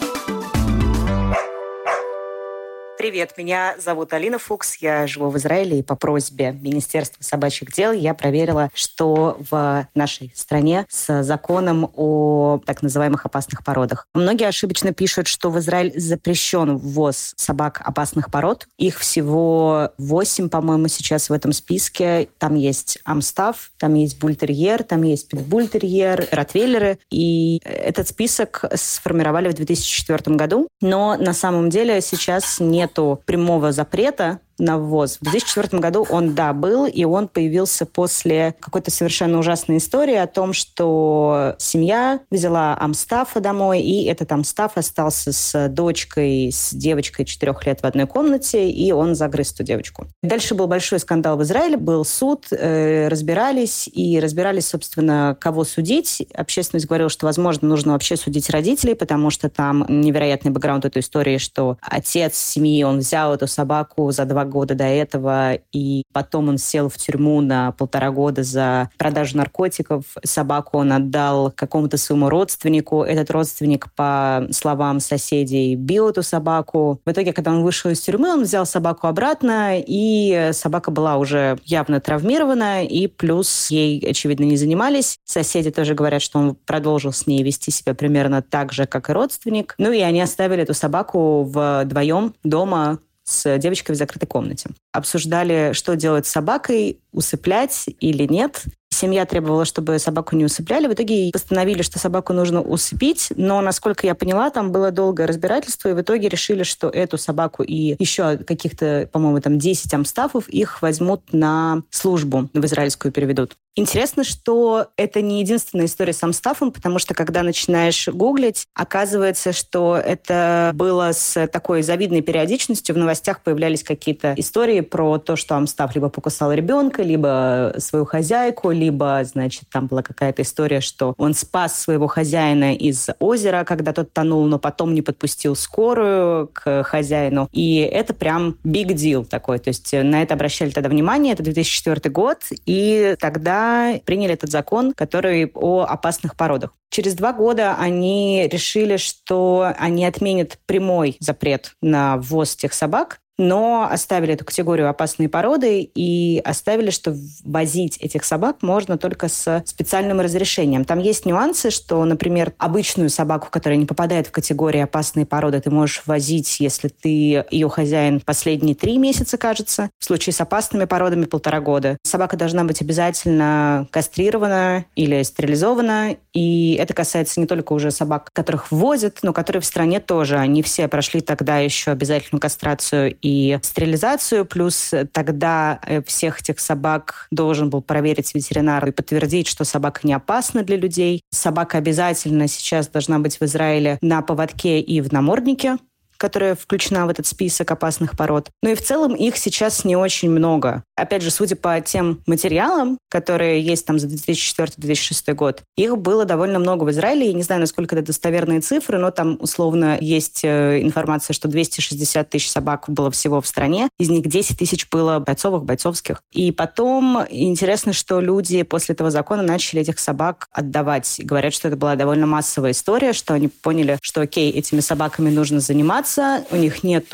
Привет, меня зовут Алина Фукс, я живу в Израиле, и по просьбе Министерства собачьих дел я проверила, что в нашей стране с законом о так называемых опасных породах. Многие ошибочно пишут, что в Израиль запрещен ввоз собак опасных пород. Их всего восемь, по-моему, сейчас в этом списке. Там есть амстав, там есть бультерьер, там есть питбультерьер, ротвейлеры. И этот список сформировали в 2004 году. Но на самом деле сейчас нет нету прямого запрета на ввоз. В 2004 году он, да, был, и он появился после какой-то совершенно ужасной истории о том, что семья взяла Амстафа домой, и этот Амстаф остался с дочкой, с девочкой четырех лет в одной комнате, и он загрыз эту девочку. Дальше был большой скандал в Израиле, был суд, э, разбирались, и разбирались, собственно, кого судить. Общественность говорила, что, возможно, нужно вообще судить родителей, потому что там невероятный бэкграунд этой истории, что отец семьи, он взял эту собаку за два года до этого, и потом он сел в тюрьму на полтора года за продажу наркотиков. Собаку он отдал какому-то своему родственнику. Этот родственник, по словам соседей, бил эту собаку. В итоге, когда он вышел из тюрьмы, он взял собаку обратно, и собака была уже явно травмирована, и плюс ей, очевидно, не занимались. Соседи тоже говорят, что он продолжил с ней вести себя примерно так же, как и родственник. Ну и они оставили эту собаку вдвоем дома с девочкой в закрытой комнате. Обсуждали, что делать с собакой, усыплять или нет. семья требовала, чтобы собаку не усыпляли. В итоге постановили, что собаку нужно усыпить, но, насколько я поняла, там было долгое разбирательство, и в итоге решили, что эту собаку и еще каких-то, по-моему, там 10 амстафов их возьмут на службу в израильскую переведут. Интересно, что это не единственная история с Амстафом, потому что когда начинаешь гуглить, оказывается, что это было с такой завидной периодичностью. В новостях появлялись какие-то истории про то, что Амстаф либо покусал ребенка, либо свою хозяйку, либо, значит, там была какая-то история, что он спас своего хозяина из озера, когда тот тонул, но потом не подпустил скорую к хозяину. И это прям big deal такой. То есть на это обращали тогда внимание. Это 2004 год, и тогда приняли этот закон, который о опасных породах. Через два года они решили, что они отменят прямой запрет на ввоз тех собак, но оставили эту категорию опасные породы и оставили, что возить этих собак можно только с специальным разрешением. Там есть нюансы, что, например, обычную собаку, которая не попадает в категорию опасные породы, ты можешь возить, если ты ее хозяин последние три месяца, кажется. В случае с опасными породами полтора года. Собака должна быть обязательно кастрирована или стерилизована. И это касается не только уже собак, которых ввозят, но которые в стране тоже. Они все прошли тогда еще обязательную кастрацию и стерилизацию, плюс тогда э, всех этих собак должен был проверить ветеринар и подтвердить, что собака не опасна для людей. Собака обязательно сейчас должна быть в Израиле на поводке и в наморднике, которая включена в этот список опасных пород. Ну и в целом их сейчас не очень много. Опять же, судя по тем материалам, которые есть там за 2004-2006 год, их было довольно много в Израиле. Я не знаю, насколько это достоверные цифры, но там условно есть э, информация, что 260 тысяч собак было всего в стране. Из них 10 тысяч было бойцовых, бойцовских. И потом интересно, что люди после этого закона начали этих собак отдавать. Говорят, что это была довольно массовая история, что они поняли, что окей, этими собаками нужно заниматься, у них нет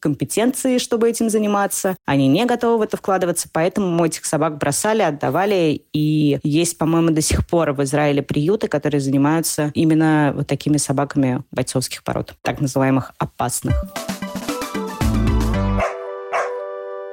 компетенции, чтобы этим заниматься, они не готовы в это вкладываться, поэтому мы этих собак бросали, отдавали, и есть, по-моему, до сих пор в Израиле приюты, которые занимаются именно вот такими собаками бойцовских пород, так называемых опасных.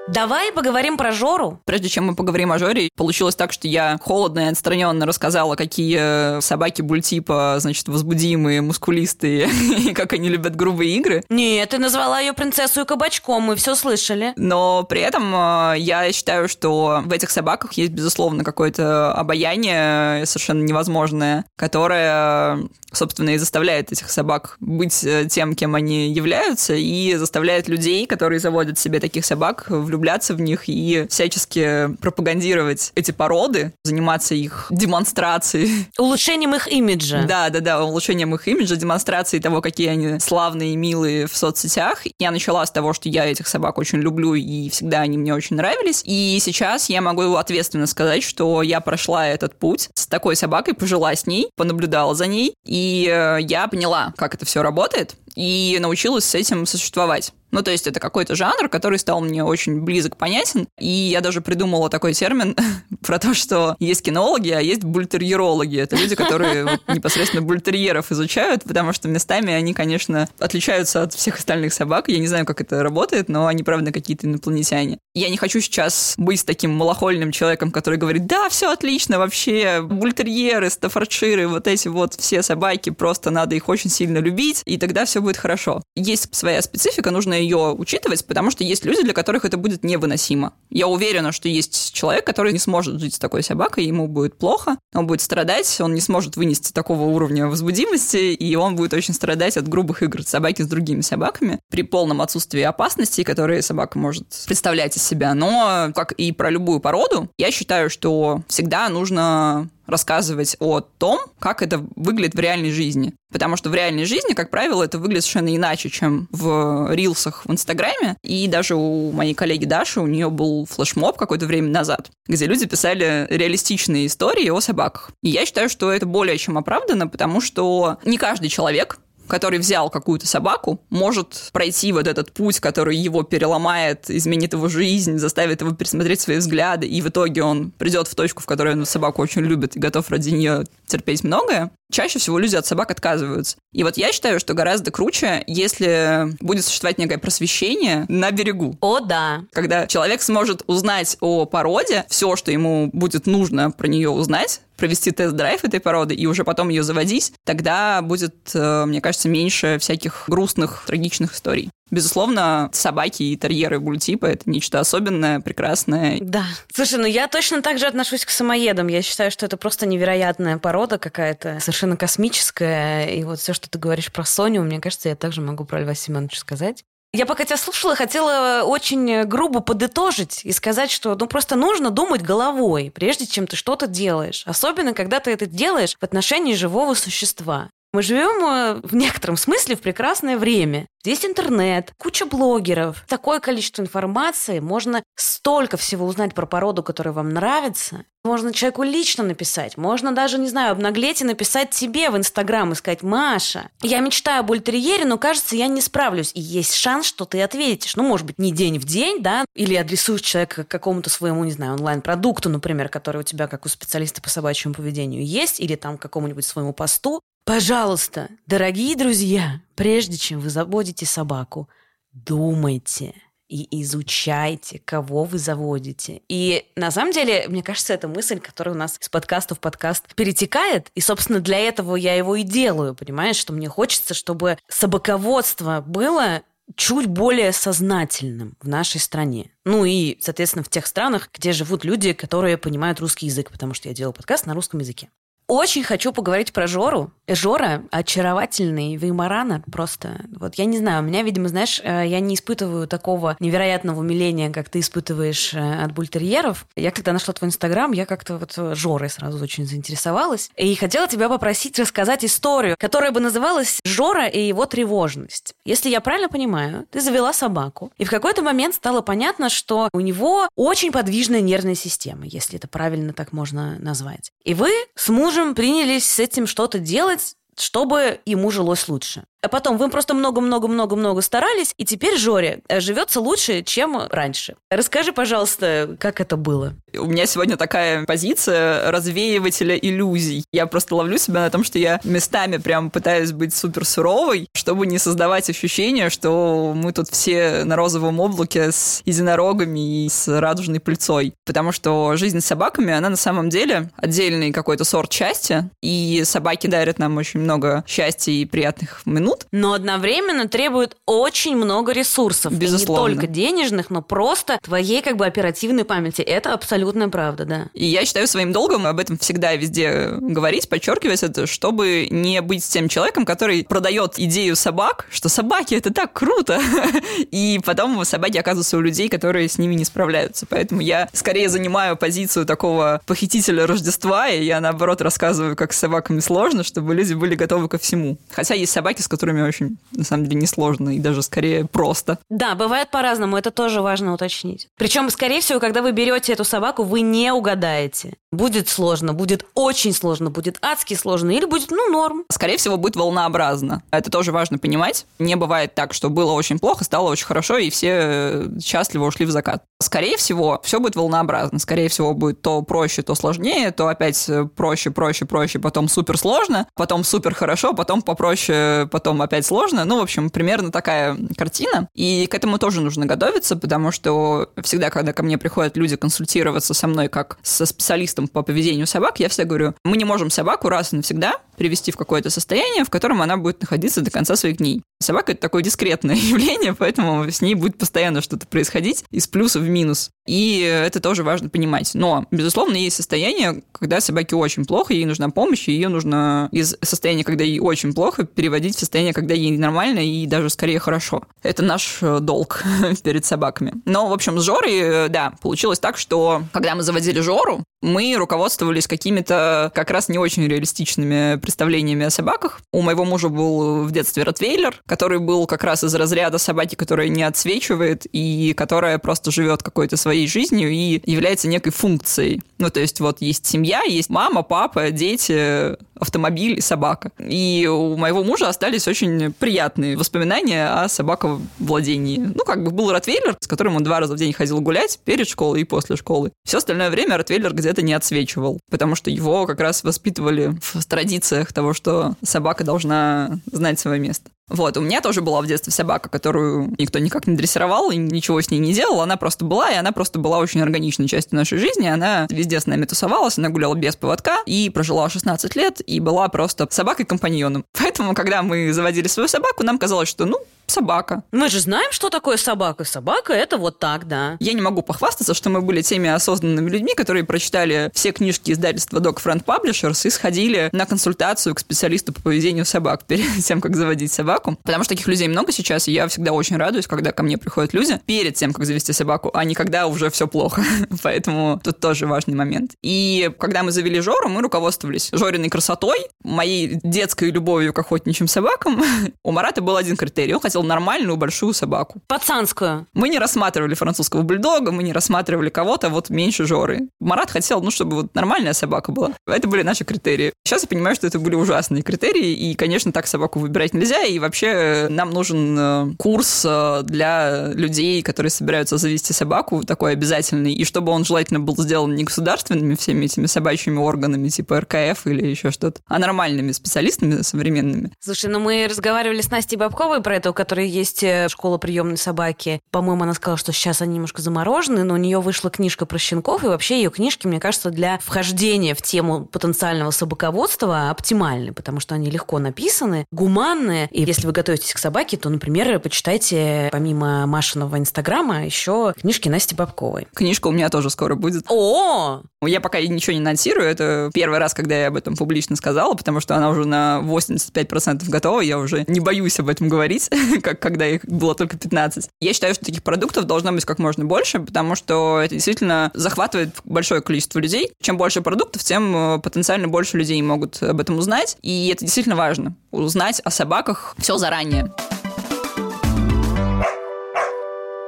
Давай поговорим про Жору. Прежде чем мы поговорим о Жоре, получилось так, что я холодно и отстраненно рассказала, какие собаки бультипа, значит, возбудимые, мускулистые, и как они любят грубые игры. Нет, ты назвала ее принцессу и кабачком, мы все слышали. Но при этом э, я считаю, что в этих собаках есть, безусловно, какое-то обаяние совершенно невозможное, которое собственно, и заставляет этих собак быть э, тем, кем они являются, и заставляет людей, которые заводят себе таких собак, влюбляться влюбляться в них и всячески пропагандировать эти породы, заниматься их демонстрацией. Улучшением их имиджа. Да, да, да, улучшением их имиджа, демонстрацией того, какие они славные и милые в соцсетях. Я начала с того, что я этих собак очень люблю, и всегда они мне очень нравились. И сейчас я могу ответственно сказать, что я прошла этот путь с такой собакой, пожила с ней, понаблюдала за ней, и э, я поняла, как это все работает, и научилась с этим существовать. Ну, то есть это какой-то жанр, который стал мне очень близок, понятен. И я даже придумала такой термин про то, что есть кинологи, а есть бультерьерологи. Это люди, которые вот, непосредственно бультерьеров изучают, потому что местами они, конечно, отличаются от всех остальных собак. Я не знаю, как это работает, но они, правда, какие-то инопланетяне. Я не хочу сейчас быть таким малохольным человеком, который говорит, да, все отлично, вообще, бультерьеры, стаффордширы, вот эти вот все собаки, просто надо их очень сильно любить, и тогда все будет хорошо. Есть своя специфика, нужно ее учитывать, потому что есть люди, для которых это будет невыносимо. Я уверена, что есть человек, который не сможет жить с такой собакой, ему будет плохо, он будет страдать, он не сможет вынести такого уровня возбудимости, и он будет очень страдать от грубых игр собаки с другими собаками при полном отсутствии опасностей, которые собака может представлять из себя. Но, как и про любую породу, я считаю, что всегда нужно рассказывать о том, как это выглядит в реальной жизни. Потому что в реальной жизни, как правило, это выглядит совершенно иначе, чем в рилсах в Инстаграме. И даже у моей коллеги Даши, у нее был флешмоб какое-то время назад, где люди писали реалистичные истории о собаках. И я считаю, что это более чем оправдано, потому что не каждый человек который взял какую-то собаку, может пройти вот этот путь, который его переломает, изменит его жизнь, заставит его пересмотреть свои взгляды, и в итоге он придет в точку, в которой он собаку очень любит и готов ради нее терпеть многое. Чаще всего люди от собак отказываются. И вот я считаю, что гораздо круче, если будет существовать некое просвещение на берегу. О, да. Когда человек сможет узнать о породе, все, что ему будет нужно про нее узнать, провести тест-драйв этой породы и уже потом ее заводить, тогда будет, э, мне кажется, меньше всяких грустных, трагичных историй. Безусловно, собаки и терьеры бультипа – это нечто особенное, прекрасное. Да. Слушай, ну я точно так же отношусь к самоедам. Я считаю, что это просто невероятная порода какая-то, совершенно космическая. И вот все, что ты говоришь про Соню, мне кажется, я также могу про Льва Семеновича сказать. Я пока тебя слушала, хотела очень грубо подытожить и сказать, что ну просто нужно думать головой, прежде чем ты что-то делаешь. Особенно, когда ты это делаешь в отношении живого существа. Мы живем э, в некотором смысле в прекрасное время. Здесь интернет, куча блогеров, такое количество информации, можно столько всего узнать про породу, которая вам нравится. Можно человеку лично написать, можно даже, не знаю, обнаглеть и написать тебе в Инстаграм и сказать, Маша, я мечтаю об ультерьере, но кажется, я не справлюсь. И есть шанс, что ты ответишь. Ну, может быть, не день в день, да, или адресуешь человека к какому-то своему, не знаю, онлайн-продукту, например, который у тебя, как у специалиста по собачьему поведению, есть, или там какому-нибудь своему посту. Пожалуйста, дорогие друзья, прежде чем вы заводите собаку, думайте и изучайте, кого вы заводите. И на самом деле, мне кажется, это мысль, которая у нас с подкаста в подкаст перетекает. И, собственно, для этого я его и делаю, понимаешь, что мне хочется, чтобы собаководство было чуть более сознательным в нашей стране. Ну и, соответственно, в тех странах, где живут люди, которые понимают русский язык, потому что я делаю подкаст на русском языке. Очень хочу поговорить про Жору. Жора очаровательный веймарана просто. Вот я не знаю, у меня, видимо, знаешь, э, я не испытываю такого невероятного умиления, как ты испытываешь э, от бультерьеров. Я когда нашла твой инстаграм, я как-то вот Жорой сразу очень заинтересовалась. И хотела тебя попросить рассказать историю, которая бы называлась «Жора и его тревожность». Если я правильно понимаю, ты завела собаку, и в какой-то момент стало понятно, что у него очень подвижная нервная система, если это правильно так можно назвать. И вы с мужем мужем принялись с этим что-то делать, чтобы ему жилось лучше. А потом вы просто много-много-много-много старались, и теперь Жоре э, живется лучше, чем раньше. Расскажи, пожалуйста, как это было? У меня сегодня такая позиция развеивателя иллюзий. Я просто ловлю себя на том, что я местами прям пытаюсь быть супер суровой, чтобы не создавать ощущение, что мы тут все на розовом облаке с единорогами и с радужной пыльцой. Потому что жизнь с собаками, она на самом деле отдельный какой-то сорт счастья, и собаки дарят нам очень много счастья и приятных минут. Но одновременно требует очень много ресурсов. Безусловно. И не только денежных, но просто твоей как бы оперативной памяти. Это абсолютная правда, да. И я считаю своим долгом об этом всегда везде говорить, подчеркивать это, чтобы не быть тем человеком, который продает идею собак, что собаки это так круто, и потом собаки оказываются у людей, которые с ними не справляются. Поэтому я скорее занимаю позицию такого похитителя Рождества, и я наоборот рассказываю, как с собаками сложно, чтобы люди были готовы ко всему. Хотя есть собаки, с которыми очень, на самом деле, несложно и даже скорее просто. Да, бывает по-разному, это тоже важно уточнить. Причем, скорее всего, когда вы берете эту собаку, вы не угадаете. Будет сложно, будет очень сложно, будет адски сложно или будет, ну, норм. Скорее всего, будет волнообразно. Это тоже важно понимать. Не бывает так, что было очень плохо, стало очень хорошо, и все э, счастливо ушли в закат. Скорее всего, все будет волнообразно. Скорее всего, будет то проще, то сложнее, то опять э, проще, проще, проще, потом супер сложно, потом супер хорошо, потом попроще, потом потом опять сложно. Ну, в общем, примерно такая картина. И к этому тоже нужно готовиться, потому что всегда, когда ко мне приходят люди консультироваться со мной как со специалистом по поведению собак, я всегда говорю, мы не можем собаку раз и навсегда привести в какое-то состояние, в котором она будет находиться до конца своих дней. Собака – это такое дискретное явление, поэтому с ней будет постоянно что-то происходить из плюса в минус. И это тоже важно понимать. Но, безусловно, есть состояние, когда собаке очень плохо, ей нужна помощь, и ее нужно из состояния, когда ей очень плохо, переводить в состояние, когда ей нормально и даже скорее хорошо. Это наш э, долг перед собаками. Но, в общем, с Жорой, э, да, получилось так, что когда мы заводили Жору, мы руководствовались какими-то как раз не очень реалистичными представлениями о собаках. У моего мужа был в детстве ротвейлер, который был как раз из разряда собаки, которая не отсвечивает и которая просто живет какой-то своей жизнью и является некой функцией. Ну, то есть вот есть семья, есть мама, папа, дети, автомобиль и собака. И у моего мужа остались очень приятные воспоминания о собаковладении. Ну, как бы был Ротвейлер, с которым он два раза в день ходил гулять перед школой и после школы. Все остальное время Ротвейлер где-то не отсвечивал, потому что его как раз воспитывали в традициях того, что собака должна знать свое место. Вот, у меня тоже была в детстве собака, которую никто никак не дрессировал и ничего с ней не делал. Она просто была, и она просто была очень органичной частью нашей жизни. Она везде с нами тусовалась, она гуляла без поводка и прожила 16 лет, и была просто собакой-компаньоном. Поэтому, когда мы заводили свою собаку, нам казалось, что, ну, собака. Мы же знаем, что такое собака. Собака – это вот так, да. Я не могу похвастаться, что мы были теми осознанными людьми, которые прочитали все книжки издательства Dog Friend Publishers и сходили на консультацию к специалисту по поведению собак перед тем, как заводить собаку. Потому что таких людей много сейчас, и я всегда очень радуюсь, когда ко мне приходят люди перед тем, как завести собаку, а не когда уже все плохо. Поэтому тут тоже важный момент. И когда мы завели Жору, мы руководствовались Жориной красотой, моей детской любовью к охотничьим собакам. У Марата был один критерий. Он хотел хотел нормальную большую собаку. Пацанскую. Мы не рассматривали французского бульдога, мы не рассматривали кого-то вот меньше Жоры. Марат хотел, ну, чтобы вот нормальная собака была. Это были наши критерии. Сейчас я понимаю, что это были ужасные критерии, и, конечно, так собаку выбирать нельзя, и вообще э, нам нужен э, курс э, для людей, которые собираются завести собаку, такой обязательный, и чтобы он желательно был сделан не государственными всеми этими собачьими органами, типа РКФ или еще что-то, а нормальными специалистами современными. Слушай, ну мы разговаривали с Настей Бабковой про это, которой есть школа приемной собаки. По-моему, она сказала, что сейчас они немножко заморожены, но у нее вышла книжка про щенков, и вообще ее книжки, мне кажется, для вхождения в тему потенциального собаководства оптимальны, потому что они легко написаны, гуманные. И если вы готовитесь к собаке, то, например, почитайте помимо Машиного инстаграма еще книжки Насти Бабковой. Книжка у меня тоже скоро будет. О! Я пока ничего не анонсирую, это первый раз, когда я об этом публично сказала, потому что она уже на 85% готова, я уже не боюсь об этом говорить, как когда их было только 15. Я считаю, что таких продуктов должно быть как можно больше, потому что это действительно захватывает большое количество людей. Чем больше продуктов, тем э, потенциально больше людей могут об этом узнать, и это действительно важно. Узнать о собаках все заранее.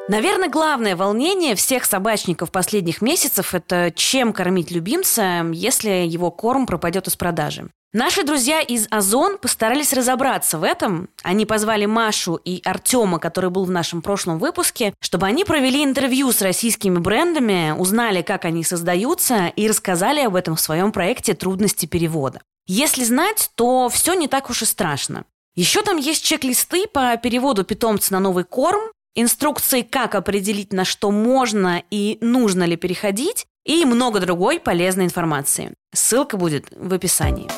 Наверное, главное волнение всех собачников последних месяцев – это чем кормить любимца, если его корм пропадет из продажи. Наши друзья из Озон постарались разобраться в этом. Они позвали Машу и Артема, который был в нашем прошлом выпуске, чтобы они провели интервью с российскими брендами, узнали, как они создаются и рассказали об этом в своем проекте «Трудности перевода». Если знать, то все не так уж и страшно. Еще там есть чек-листы по переводу питомца на новый корм, инструкции, как определить, на что можно и нужно ли переходить, и много другой полезной информации. Ссылка будет в описании.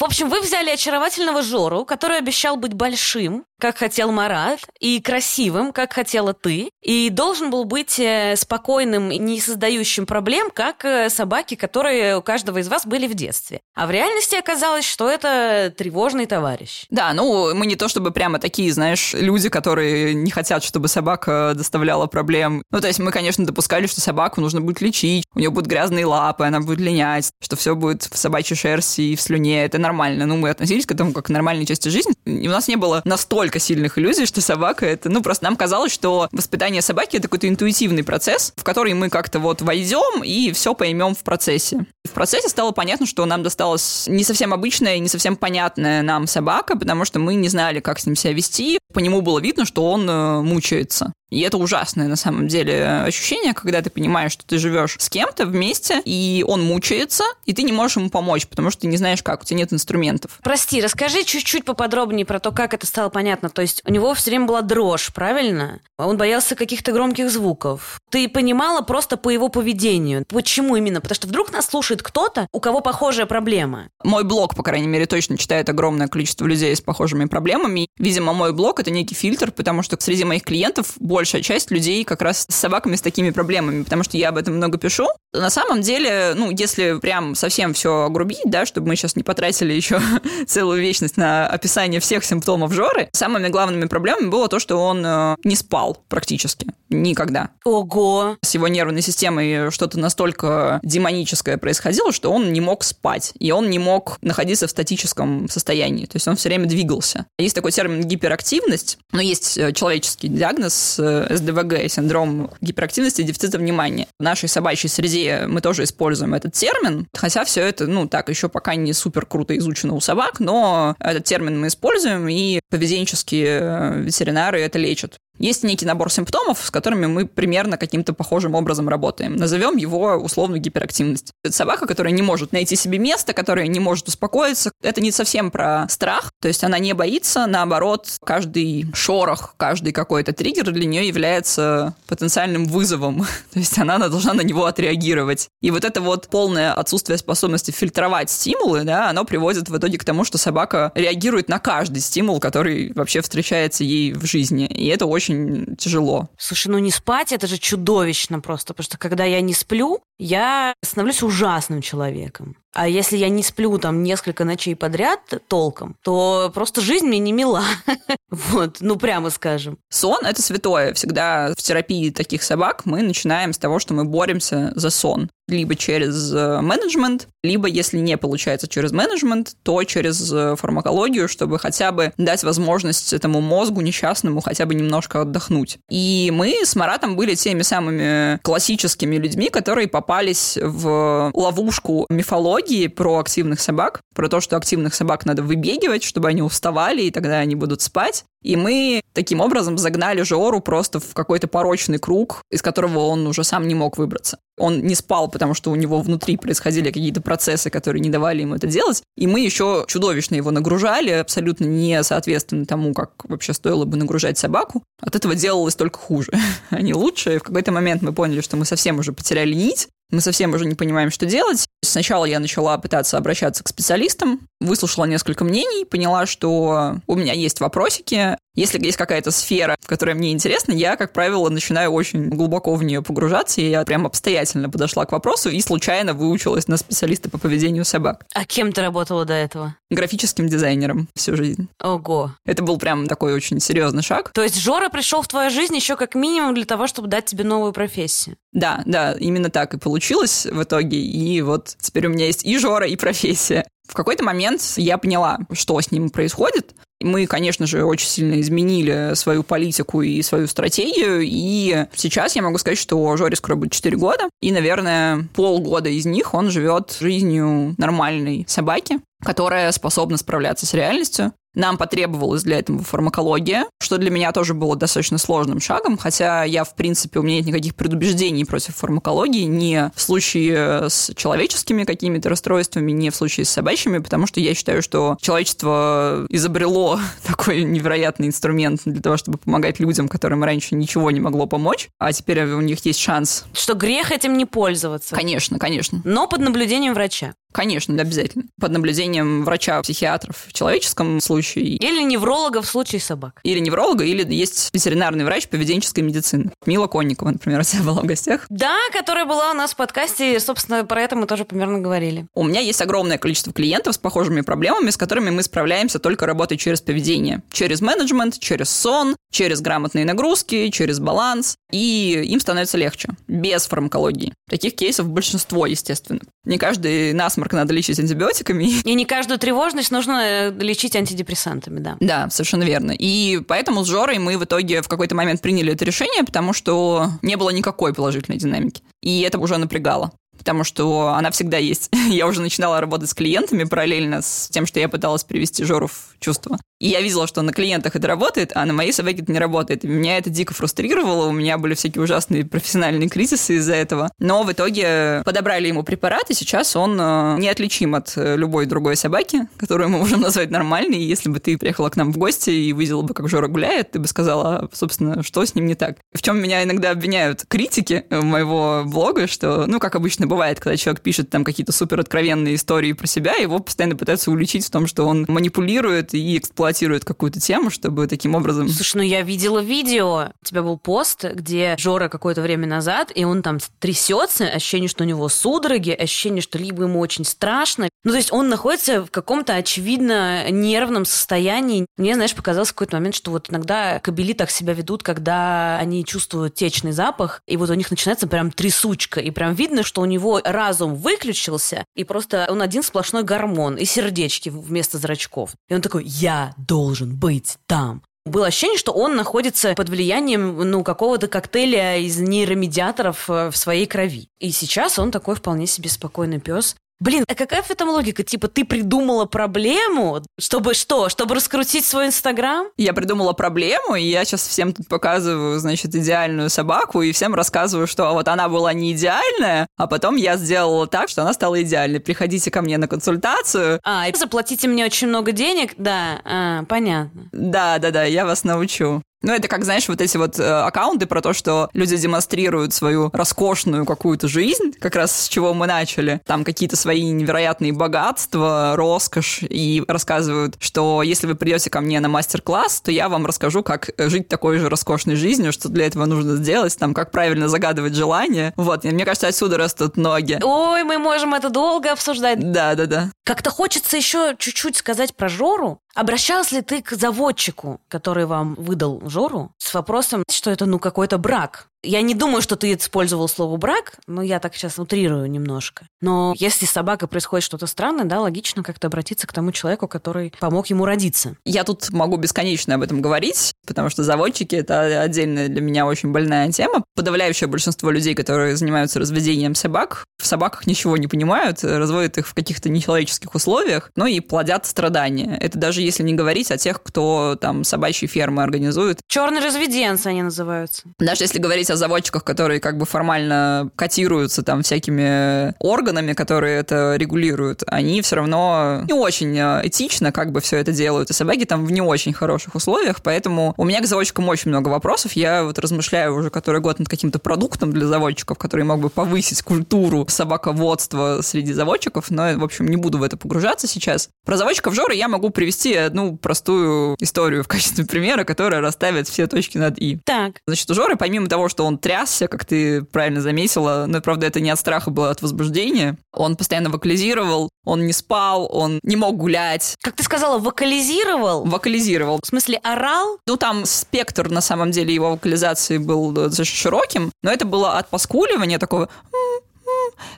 В общем, вы взяли очаровательного Жору, который обещал быть большим, как хотел Марат, и красивым, как хотела ты, и должен был быть э, спокойным и не создающим проблем, как э, собаки, которые у каждого из вас были в детстве. А в реальности оказалось, что это тревожный товарищ. Да, ну, мы не то чтобы прямо такие, знаешь, люди, которые не хотят, чтобы собака доставляла проблем. Ну, то есть мы, конечно, допускали, что собаку нужно будет лечить, у нее будут грязные лапы, она будет линять, что все будет в собачьей шерсти и в слюне. Это нормально. Ну, мы относились к этому как к нормальной части жизни. И у нас не было настолько настолько сильных иллюзий, что собака это... Ну, просто нам казалось, что воспитание собаки это какой-то интуитивный процесс, в который мы как-то вот войдем и все поймем в процессе. В процессе стало понятно, что нам досталась не совсем обычная не совсем понятная нам собака, потому что мы не знали, как с ним себя вести. По нему было видно, что он э, мучается. И это ужасное на самом деле ощущение, когда ты понимаешь, что ты живешь с кем-то вместе, и он мучается, и ты не можешь ему помочь, потому что ты не знаешь как, у тебя нет инструментов. Прости, расскажи чуть-чуть поподробнее про то, как это стало понятно. То есть у него все время была дрожь, правильно? Он боялся каких-то громких звуков. Ты понимала просто по его поведению. Почему именно? Потому что вдруг нас слушает кто-то, у кого похожая проблема. Мой блог, по крайней мере, точно читает огромное количество людей с похожими проблемами. Видимо, мой блог — это некий фильтр, потому что среди моих клиентов большая часть людей как раз с собаками с такими проблемами, потому что я об этом много пишу. На самом деле, ну, если прям совсем все огрубить, да, чтобы мы сейчас не потратили еще целую вечность на описание всех симптомов Жоры, самыми главными проблемами было то, что он э, не спал практически никогда. Ого! С его нервной системой что-то настолько демоническое происходило, что он не мог спать, и он не мог находиться в статическом состоянии, то есть он все время двигался. Есть такой термин гиперактивность, но есть э, человеческий диагноз СДВГ, синдром гиперактивности и дефицита внимания. В нашей собачьей среде мы тоже используем этот термин, хотя все это, ну, так, еще пока не супер круто изучено у собак, но этот термин мы используем, и поведенческие э, ветеринары это лечат. Есть некий набор симптомов, с которыми мы примерно каким-то похожим образом работаем. Назовем его условно гиперактивность. Это собака, которая не может найти себе место, которая не может успокоиться. Это не совсем про страх, то есть она не боится, наоборот, каждый шорох, каждый какой-то триггер для нее является потенциальным вызовом. То есть она должна на него отреагировать. И вот это вот полное отсутствие способности фильтровать стимулы, да, оно приводит в итоге к тому, что собака реагирует на каждый стимул, который вообще встречается ей в жизни. И это очень очень тяжело. Слушай, ну не спать, это же чудовищно просто, потому что когда я не сплю, я становлюсь ужасным человеком. А если я не сплю там несколько ночей подряд толком, то просто жизнь мне не мила. вот, ну прямо скажем. Сон – это святое. Всегда в терапии таких собак мы начинаем с того, что мы боремся за сон либо через э, менеджмент, либо, если не получается через менеджмент, то через э, фармакологию, чтобы хотя бы дать возможность этому мозгу несчастному хотя бы немножко отдохнуть. И мы с Маратом были теми самыми классическими людьми, которые попались в ловушку мифологии, про активных собак, про то, что активных собак надо выбегивать, чтобы они уставали, и тогда они будут спать. И мы таким образом загнали Жору просто в какой-то порочный круг, из которого он уже сам не мог выбраться. Он не спал, потому что у него внутри происходили какие-то процессы, которые не давали ему это делать. И мы еще чудовищно его нагружали, абсолютно не соответственно тому, как вообще стоило бы нагружать собаку. От этого делалось только хуже, а не лучше. И в какой-то момент мы поняли, что мы совсем уже потеряли нить, мы совсем уже не понимаем, что делать. Сначала я начала пытаться обращаться к специалистам, выслушала несколько мнений, поняла, что у меня есть вопросики. Если есть какая-то сфера, которая мне интересна, я, как правило, начинаю очень глубоко в нее погружаться, и я прям обстоятельно подошла к вопросу и случайно выучилась на специалиста по поведению собак. А кем ты работала до этого? Графическим дизайнером всю жизнь. Ого. Это был прям такой очень серьезный шаг. То есть Жора пришел в твою жизнь еще как минимум для того, чтобы дать тебе новую профессию? Да, да, именно так и получилось в итоге. И вот теперь у меня есть и Жора, и профессия. В какой-то момент я поняла, что с ним происходит. Мы, конечно же, очень сильно изменили свою политику и свою стратегию, и сейчас я могу сказать, что Жоре скоро будет 4 года, и, наверное, полгода из них он живет жизнью нормальной собаки, которая способна справляться с реальностью, нам потребовалась для этого фармакология, что для меня тоже было достаточно сложным шагом, хотя я, в принципе, у меня нет никаких предубеждений против фармакологии ни в случае с человеческими какими-то расстройствами, ни в случае с собачьими, потому что я считаю, что человечество изобрело такой невероятный инструмент для того, чтобы помогать людям, которым раньше ничего не могло помочь, а теперь у них есть шанс. Что грех этим не пользоваться. Конечно, конечно. Но под наблюдением врача. Конечно, обязательно. Под наблюдением врача-психиатров в человеческом случае. Или невролога в случае собак. Или невролога, или есть ветеринарный врач поведенческой медицины. Мила Конникова, например, у тебя была в гостях. Да, которая была у нас в подкасте, и, собственно, про это мы тоже примерно говорили. У меня есть огромное количество клиентов с похожими проблемами, с которыми мы справляемся только работой через поведение. Через менеджмент, через сон, через грамотные нагрузки, через баланс. И им становится легче. Без фармакологии. Таких кейсов большинство, естественно. Не каждый насморк надо лечить антибиотиками. И не каждую тревожность нужно э, лечить антидепрессантами, да. Да, совершенно верно. И поэтому с Жорой мы в итоге в какой-то момент приняли это решение, потому что не было никакой положительной динамики. И это уже напрягало потому что она всегда есть. я уже начинала работать с клиентами параллельно с тем, что я пыталась привести Жору в чувство. И я видела, что на клиентах это работает, а на моей собаке это не работает. И меня это дико фрустрировало, у меня были всякие ужасные профессиональные кризисы из-за этого. Но в итоге подобрали ему препарат, и сейчас он э, неотличим от э, любой другой собаки, которую мы можем назвать нормальной. И если бы ты приехала к нам в гости и видела бы, как Жора гуляет, ты бы сказала, собственно, что с ним не так. В чем меня иногда обвиняют критики моего блога, что, ну, как обычно бывает, когда человек пишет там какие-то супер откровенные истории про себя, его постоянно пытаются уличить в том, что он манипулирует и эксплуатирует эксплуатирует какую-то тему, чтобы таким образом... Слушай, ну я видела видео, у тебя был пост, где Жора какое-то время назад, и он там трясется, ощущение, что у него судороги, ощущение, что либо ему очень страшно. Ну, то есть он находится в каком-то, очевидно, нервном состоянии. Мне, знаешь, показалось в какой-то момент, что вот иногда кобели так себя ведут, когда они чувствуют течный запах, и вот у них начинается прям трясучка, и прям видно, что у него разум выключился, и просто он один сплошной гормон, и сердечки вместо зрачков. И он такой, я должен быть там. Было ощущение, что он находится под влиянием ну, какого-то коктейля из нейромедиаторов э, в своей крови. И сейчас он такой вполне себе спокойный пес. Блин, а какая в этом логика? Типа, ты придумала проблему, чтобы что? Чтобы раскрутить свой Инстаграм? Я придумала проблему, и я сейчас всем тут показываю, значит, идеальную собаку, и всем рассказываю, что вот она была не идеальная, а потом я сделала так, что она стала идеальной. Приходите ко мне на консультацию. А, и заплатите мне очень много денег? Да, а, понятно. Да, да, да, я вас научу. Ну, это как, знаешь, вот эти вот э, аккаунты про то, что люди демонстрируют свою роскошную какую-то жизнь, как раз с чего мы начали. Там какие-то свои невероятные богатства, роскошь, и рассказывают, что если вы придете ко мне на мастер-класс, то я вам расскажу, как жить такой же роскошной жизнью, что для этого нужно сделать, там, как правильно загадывать желания. Вот, и мне кажется, отсюда растут ноги. Ой, мы можем это долго обсуждать. Да, да, да. Как-то хочется еще чуть-чуть сказать про Жору. Обращалась ли ты к заводчику, который вам выдал Жору, с вопросом, что это ну какой-то брак? Я не думаю, что ты использовал слово брак, но я так сейчас утрирую немножко. Но если с собакой происходит что-то странное, да, логично как-то обратиться к тому человеку, который помог ему родиться. Я тут могу бесконечно об этом говорить, потому что заводчики — это отдельная для меня очень больная тема. Подавляющее большинство людей, которые занимаются разведением собак, в собаках ничего не понимают, разводят их в каких-то нечеловеческих условиях, но и плодят страдания. Это даже если не говорить о тех, кто там собачьи фермы организует. Черные разведенцы они называются. Даже если говорить о заводчиках, которые как бы формально котируются там всякими органами, которые это регулируют, они все равно не очень э, этично как бы все это делают. И собаки там в не очень хороших условиях, поэтому у меня к заводчикам очень много вопросов. Я вот размышляю уже который год над каким-то продуктом для заводчиков, который мог бы повысить культуру собаководства среди заводчиков, но, в общем, не буду в это погружаться сейчас. Про заводчиков Жоры я могу привести одну простую историю в качестве примера, которая расставит все точки над «и». Так. Значит, у Жоры, помимо того, что он трясся, как ты правильно заметила, но, правда, это не от страха было, а от возбуждения, он постоянно вокализировал, он не спал, он не мог гулять. Как ты сказала, вокализировал? Вокализировал. В смысле, орал? Ну, там спектр, на самом деле, его вокализации был достаточно широким, но это было от поскуливания такого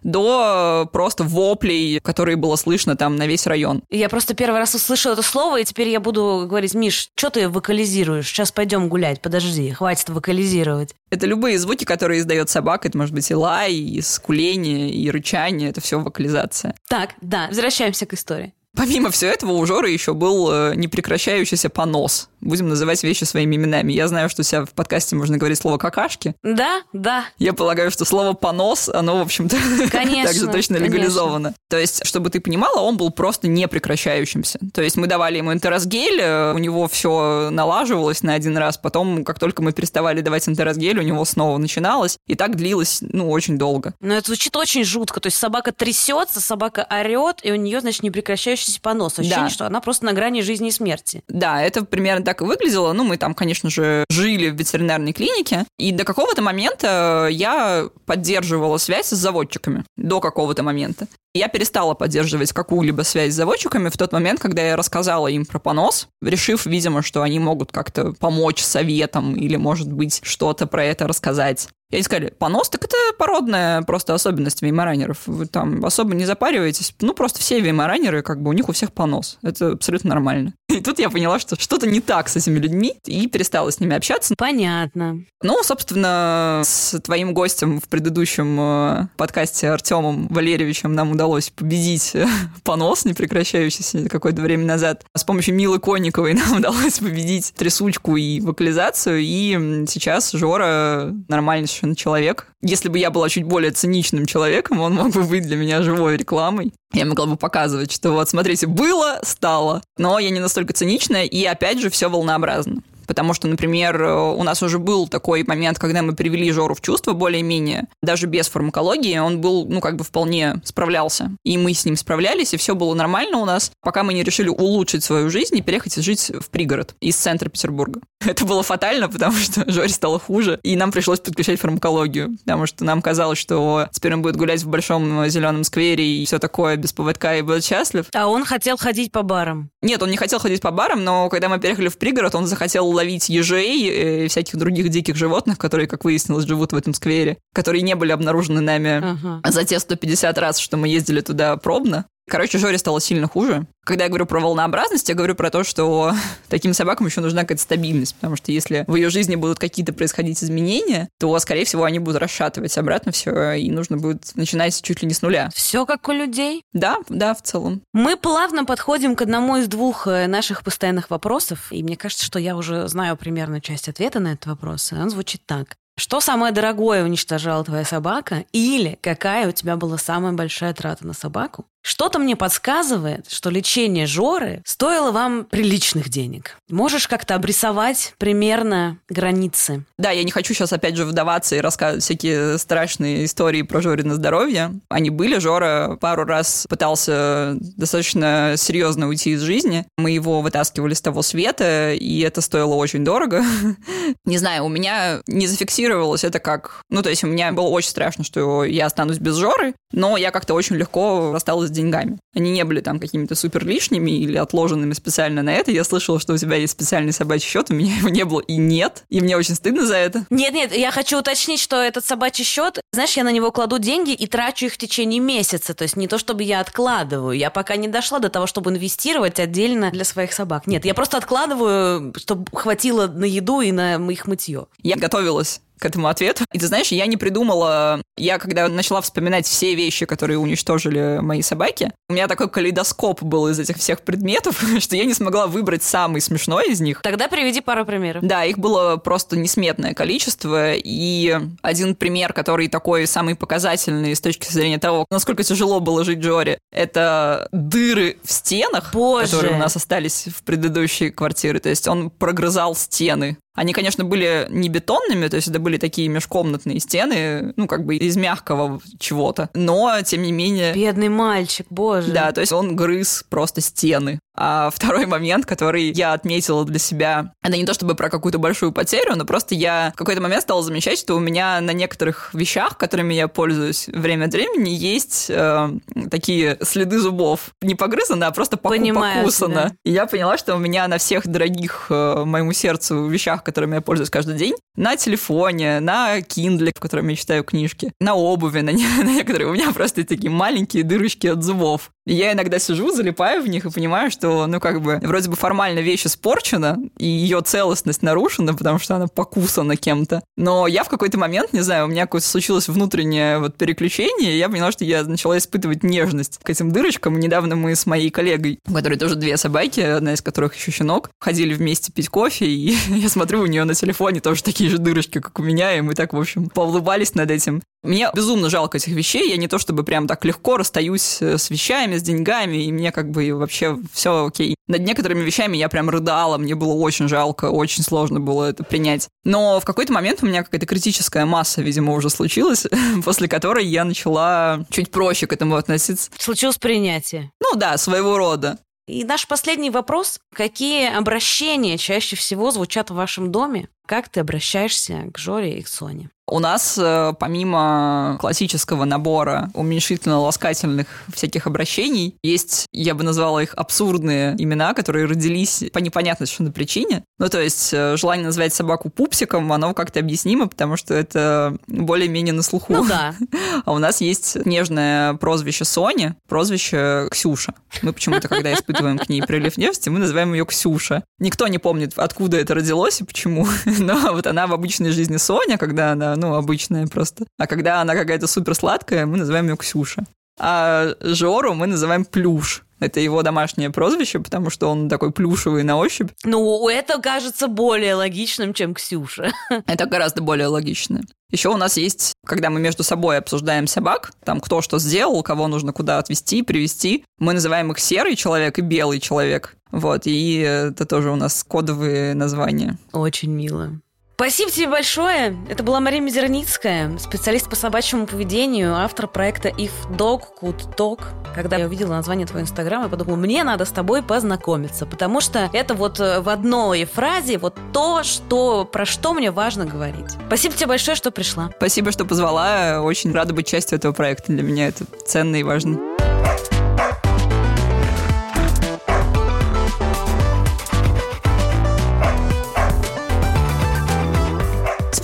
до просто воплей, которые было слышно там на весь район. Я просто первый раз услышала это слово, и теперь я буду говорить, Миш, что ты вокализируешь? Сейчас пойдем гулять, подожди, хватит вокализировать. Это любые звуки, которые издает собака. Это может быть и лай, и скуление, и рычание. Это все вокализация. Так, да, возвращаемся к истории. Помимо всего этого, у Жоры еще был э, непрекращающийся понос. Будем называть вещи своими именами. Я знаю, что у себя в подкасте можно говорить слово «какашки». Да, да. Я полагаю, что слово «понос», оно, в общем-то, также точно легализовано. То есть, чтобы ты понимала, он был просто непрекращающимся. То есть, мы давали ему интеросгель, э, у него все налаживалось на один раз, потом, как только мы переставали давать интеросгель, у него снова начиналось, и так длилось, ну, очень долго. Но это звучит очень жутко. То есть, собака трясется, собака орет, и у нее, значит, непрекращающийся понос. Ощущение, да. что она просто на грани жизни и смерти. Да, это примерно так и выглядело. Ну, мы там, конечно же, жили в ветеринарной клинике, и до какого-то момента я поддерживала связь с заводчиками. До какого-то момента. Я перестала поддерживать какую-либо связь с заводчиками в тот момент, когда я рассказала им про понос, решив, видимо, что они могут как-то помочь советом или, может быть, что-то про это рассказать. И они сказали, понос, так это породная просто особенность веймаранеров. Вы там особо не запариваетесь. Ну, просто все веймаранеры, как бы у них у всех понос. Это абсолютно нормально. И тут я поняла, что что-то не так с этими людьми, и перестала с ними общаться. Понятно. Ну, собственно, с твоим гостем в предыдущем э, подкасте Артемом Валерьевичем нам удалось победить понос, не прекращающийся какое-то время назад. С помощью Милы Конниковой нам удалось победить трясучку и вокализацию, и сейчас Жора нормальный совершенно человек. Если бы я была чуть более циничным человеком, он мог бы быть для меня живой рекламой. Я могла бы показывать, что вот, смотрите, было, стало. Но я не настолько циничная, и опять же все волнообразно. Потому что, например, у нас уже был такой момент, когда мы привели Жору в чувство более-менее, даже без фармакологии, он был, ну, как бы вполне справлялся. И мы с ним справлялись, и все было нормально у нас, пока мы не решили улучшить свою жизнь и переехать жить в пригород из центра Петербурга. Это было фатально, потому что Жоре стало хуже, и нам пришлось подключать фармакологию, потому что нам казалось, что теперь он будет гулять в большом зеленом сквере и все такое без поводка и будет счастлив. А он хотел ходить по барам? Нет, он не хотел ходить по барам, но когда мы переехали в пригород, он захотел ловить ежей э, и всяких других диких животных, которые, как выяснилось, живут в этом сквере, которые не были обнаружены нами ага. за те 150 раз, что мы ездили туда пробно. Короче, Жоре стало сильно хуже. Когда я говорю про волнообразность, я говорю про то, что таким собакам еще нужна какая-то стабильность, потому что если в ее жизни будут какие-то происходить изменения, то, скорее всего, они будут расшатывать обратно все, и нужно будет начинать чуть ли не с нуля. Все как у людей? Да, да, в целом. Мы плавно подходим к одному из двух э, наших постоянных вопросов, и мне кажется, что я уже знаю примерно часть ответа на этот вопрос, он звучит так. Что самое дорогое уничтожала твоя собака? Или какая у тебя была самая большая трата на собаку? Что-то мне подсказывает, что лечение Жоры стоило вам приличных денег. Можешь как-то обрисовать примерно границы? Да, я не хочу сейчас опять же вдаваться и рассказывать всякие страшные истории про Жорина здоровье. Они были. Жора пару раз пытался достаточно серьезно уйти из жизни. Мы его вытаскивали с того света, и это стоило очень дорого. Не знаю, у меня не зафиксировалось это как... Ну, то есть у меня было очень страшно, что я останусь без Жоры, но я как-то очень легко рассталась деньгами. Они не были там какими-то супер лишними или отложенными специально на это. Я слышала, что у тебя есть специальный собачий счет, у меня его не было и нет. И мне очень стыдно за это. Нет-нет, я хочу уточнить, что этот собачий счет, знаешь, я на него кладу деньги и трачу их в течение месяца. То есть не то, чтобы я откладываю. Я пока не дошла до того, чтобы инвестировать отдельно для своих собак. Нет, я просто откладываю, чтобы хватило на еду и на их мытье. Я готовилась к этому ответу. И ты знаешь, я не придумала... Я когда начала вспоминать все вещи, которые уничтожили мои собаки, у меня такой калейдоскоп был из этих всех предметов, что я не смогла выбрать самый смешной из них. Тогда приведи пару примеров. Да, их было просто несметное количество. И один пример, который такой самый показательный с точки зрения того, насколько тяжело было жить Джори, это дыры в стенах, Боже. которые у нас остались в предыдущей квартире. То есть он прогрызал стены они, конечно, были не бетонными, то есть это были такие межкомнатные стены, ну, как бы из мягкого чего-то. Но, тем не менее... Бедный мальчик, боже. Да, то есть он грыз просто стены. А второй момент, который я отметила для себя, это не то чтобы про какую-то большую потерю, но просто я в какой-то момент стала замечать, что у меня на некоторых вещах, которыми я пользуюсь время от времени, есть э, такие следы зубов. Не погрызаны, а просто поку- покусано. тебя. И я поняла, что у меня на всех дорогих э, моему сердцу вещах, которыми я пользуюсь каждый день, на телефоне, на Kindle, в котором я читаю книжки, на обуви, на, на некоторые, у меня просто такие маленькие дырочки от зубов. Я иногда сижу, залипаю в них и понимаю, что, ну, как бы, вроде бы формально вещь испорчена, и ее целостность нарушена, потому что она покусана кем-то. Но я в какой-то момент, не знаю, у меня какое-то случилось внутреннее вот переключение, и я поняла, что я начала испытывать нежность к этим дырочкам. Недавно мы с моей коллегой, у которой тоже две собаки, одна из которых еще щенок, ходили вместе пить кофе, и я смотрю, у нее на телефоне тоже такие же дырочки, как у меня, и мы так, в общем, поулыбались над этим. Мне безумно жалко этих вещей, я не то чтобы прям так легко расстаюсь э, с вещами, с деньгами, и мне как бы вообще все окей. Над некоторыми вещами я прям рыдала, мне было очень жалко, очень сложно было это принять. Но в какой-то момент у меня какая-то критическая масса, видимо, уже случилась, после которой я начала чуть проще к этому относиться. Случилось принятие. Ну да, своего рода. И наш последний вопрос. Какие обращения чаще всего звучат в вашем доме? Как ты обращаешься к Жоре и к Соне? У нас, э, помимо классического набора уменьшительно-ласкательных всяких обращений, есть, я бы назвала их абсурдные имена, которые родились по непонятной совершенно причине. Ну, то есть э, желание назвать собаку пупсиком, оно как-то объяснимо, потому что это более-менее на слуху. Ну да. А у нас есть нежное прозвище Сони, прозвище Ксюша. Мы почему-то, когда испытываем к ней прилив нежности, мы называем ее Ксюша. Никто не помнит, откуда это родилось и почему, но вот она в обычной жизни Соня, когда она, ну, обычная просто. А когда она какая-то супер сладкая, мы называем ее Ксюша. А Жору мы называем Плюш. Это его домашнее прозвище, потому что он такой плюшевый на ощупь. Ну, это кажется более логичным, чем Ксюша. Это гораздо более логично. Еще у нас есть, когда мы между собой обсуждаем собак, там кто что сделал, кого нужно куда отвезти, привезти, мы называем их серый человек и белый человек. Вот, и это тоже у нас кодовые названия. Очень мило. Спасибо тебе большое. Это была Мария Мизерницкая, специалист по собачьему поведению, автор проекта If Dog Could Talk. Когда я увидела название твоего инстаграма, я подумала, мне надо с тобой познакомиться, потому что это вот э, в одной фразе вот то, что, про что мне важно говорить. Спасибо тебе большое, что пришла. Спасибо, что позвала. Очень рада быть частью этого проекта. Для меня это ценно и важно.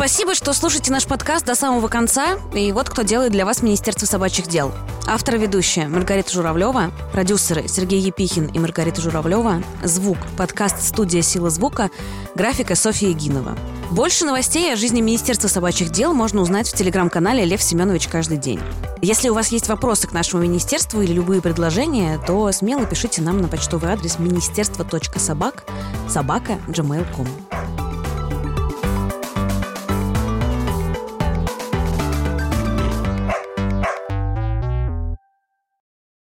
Спасибо, что слушаете наш подкаст до самого конца. И вот кто делает для вас Министерство собачьих дел. Автор ведущая Маргарита Журавлева, продюсеры Сергей Епихин и Маргарита Журавлева, звук, подкаст «Студия Сила звука», графика Софья Егинова. Больше новостей о жизни Министерства собачьих дел можно узнать в телеграм-канале Лев Семенович каждый день. Если у вас есть вопросы к нашему министерству или любые предложения, то смело пишите нам на почтовый адрес министерство.собак собака gmail.com.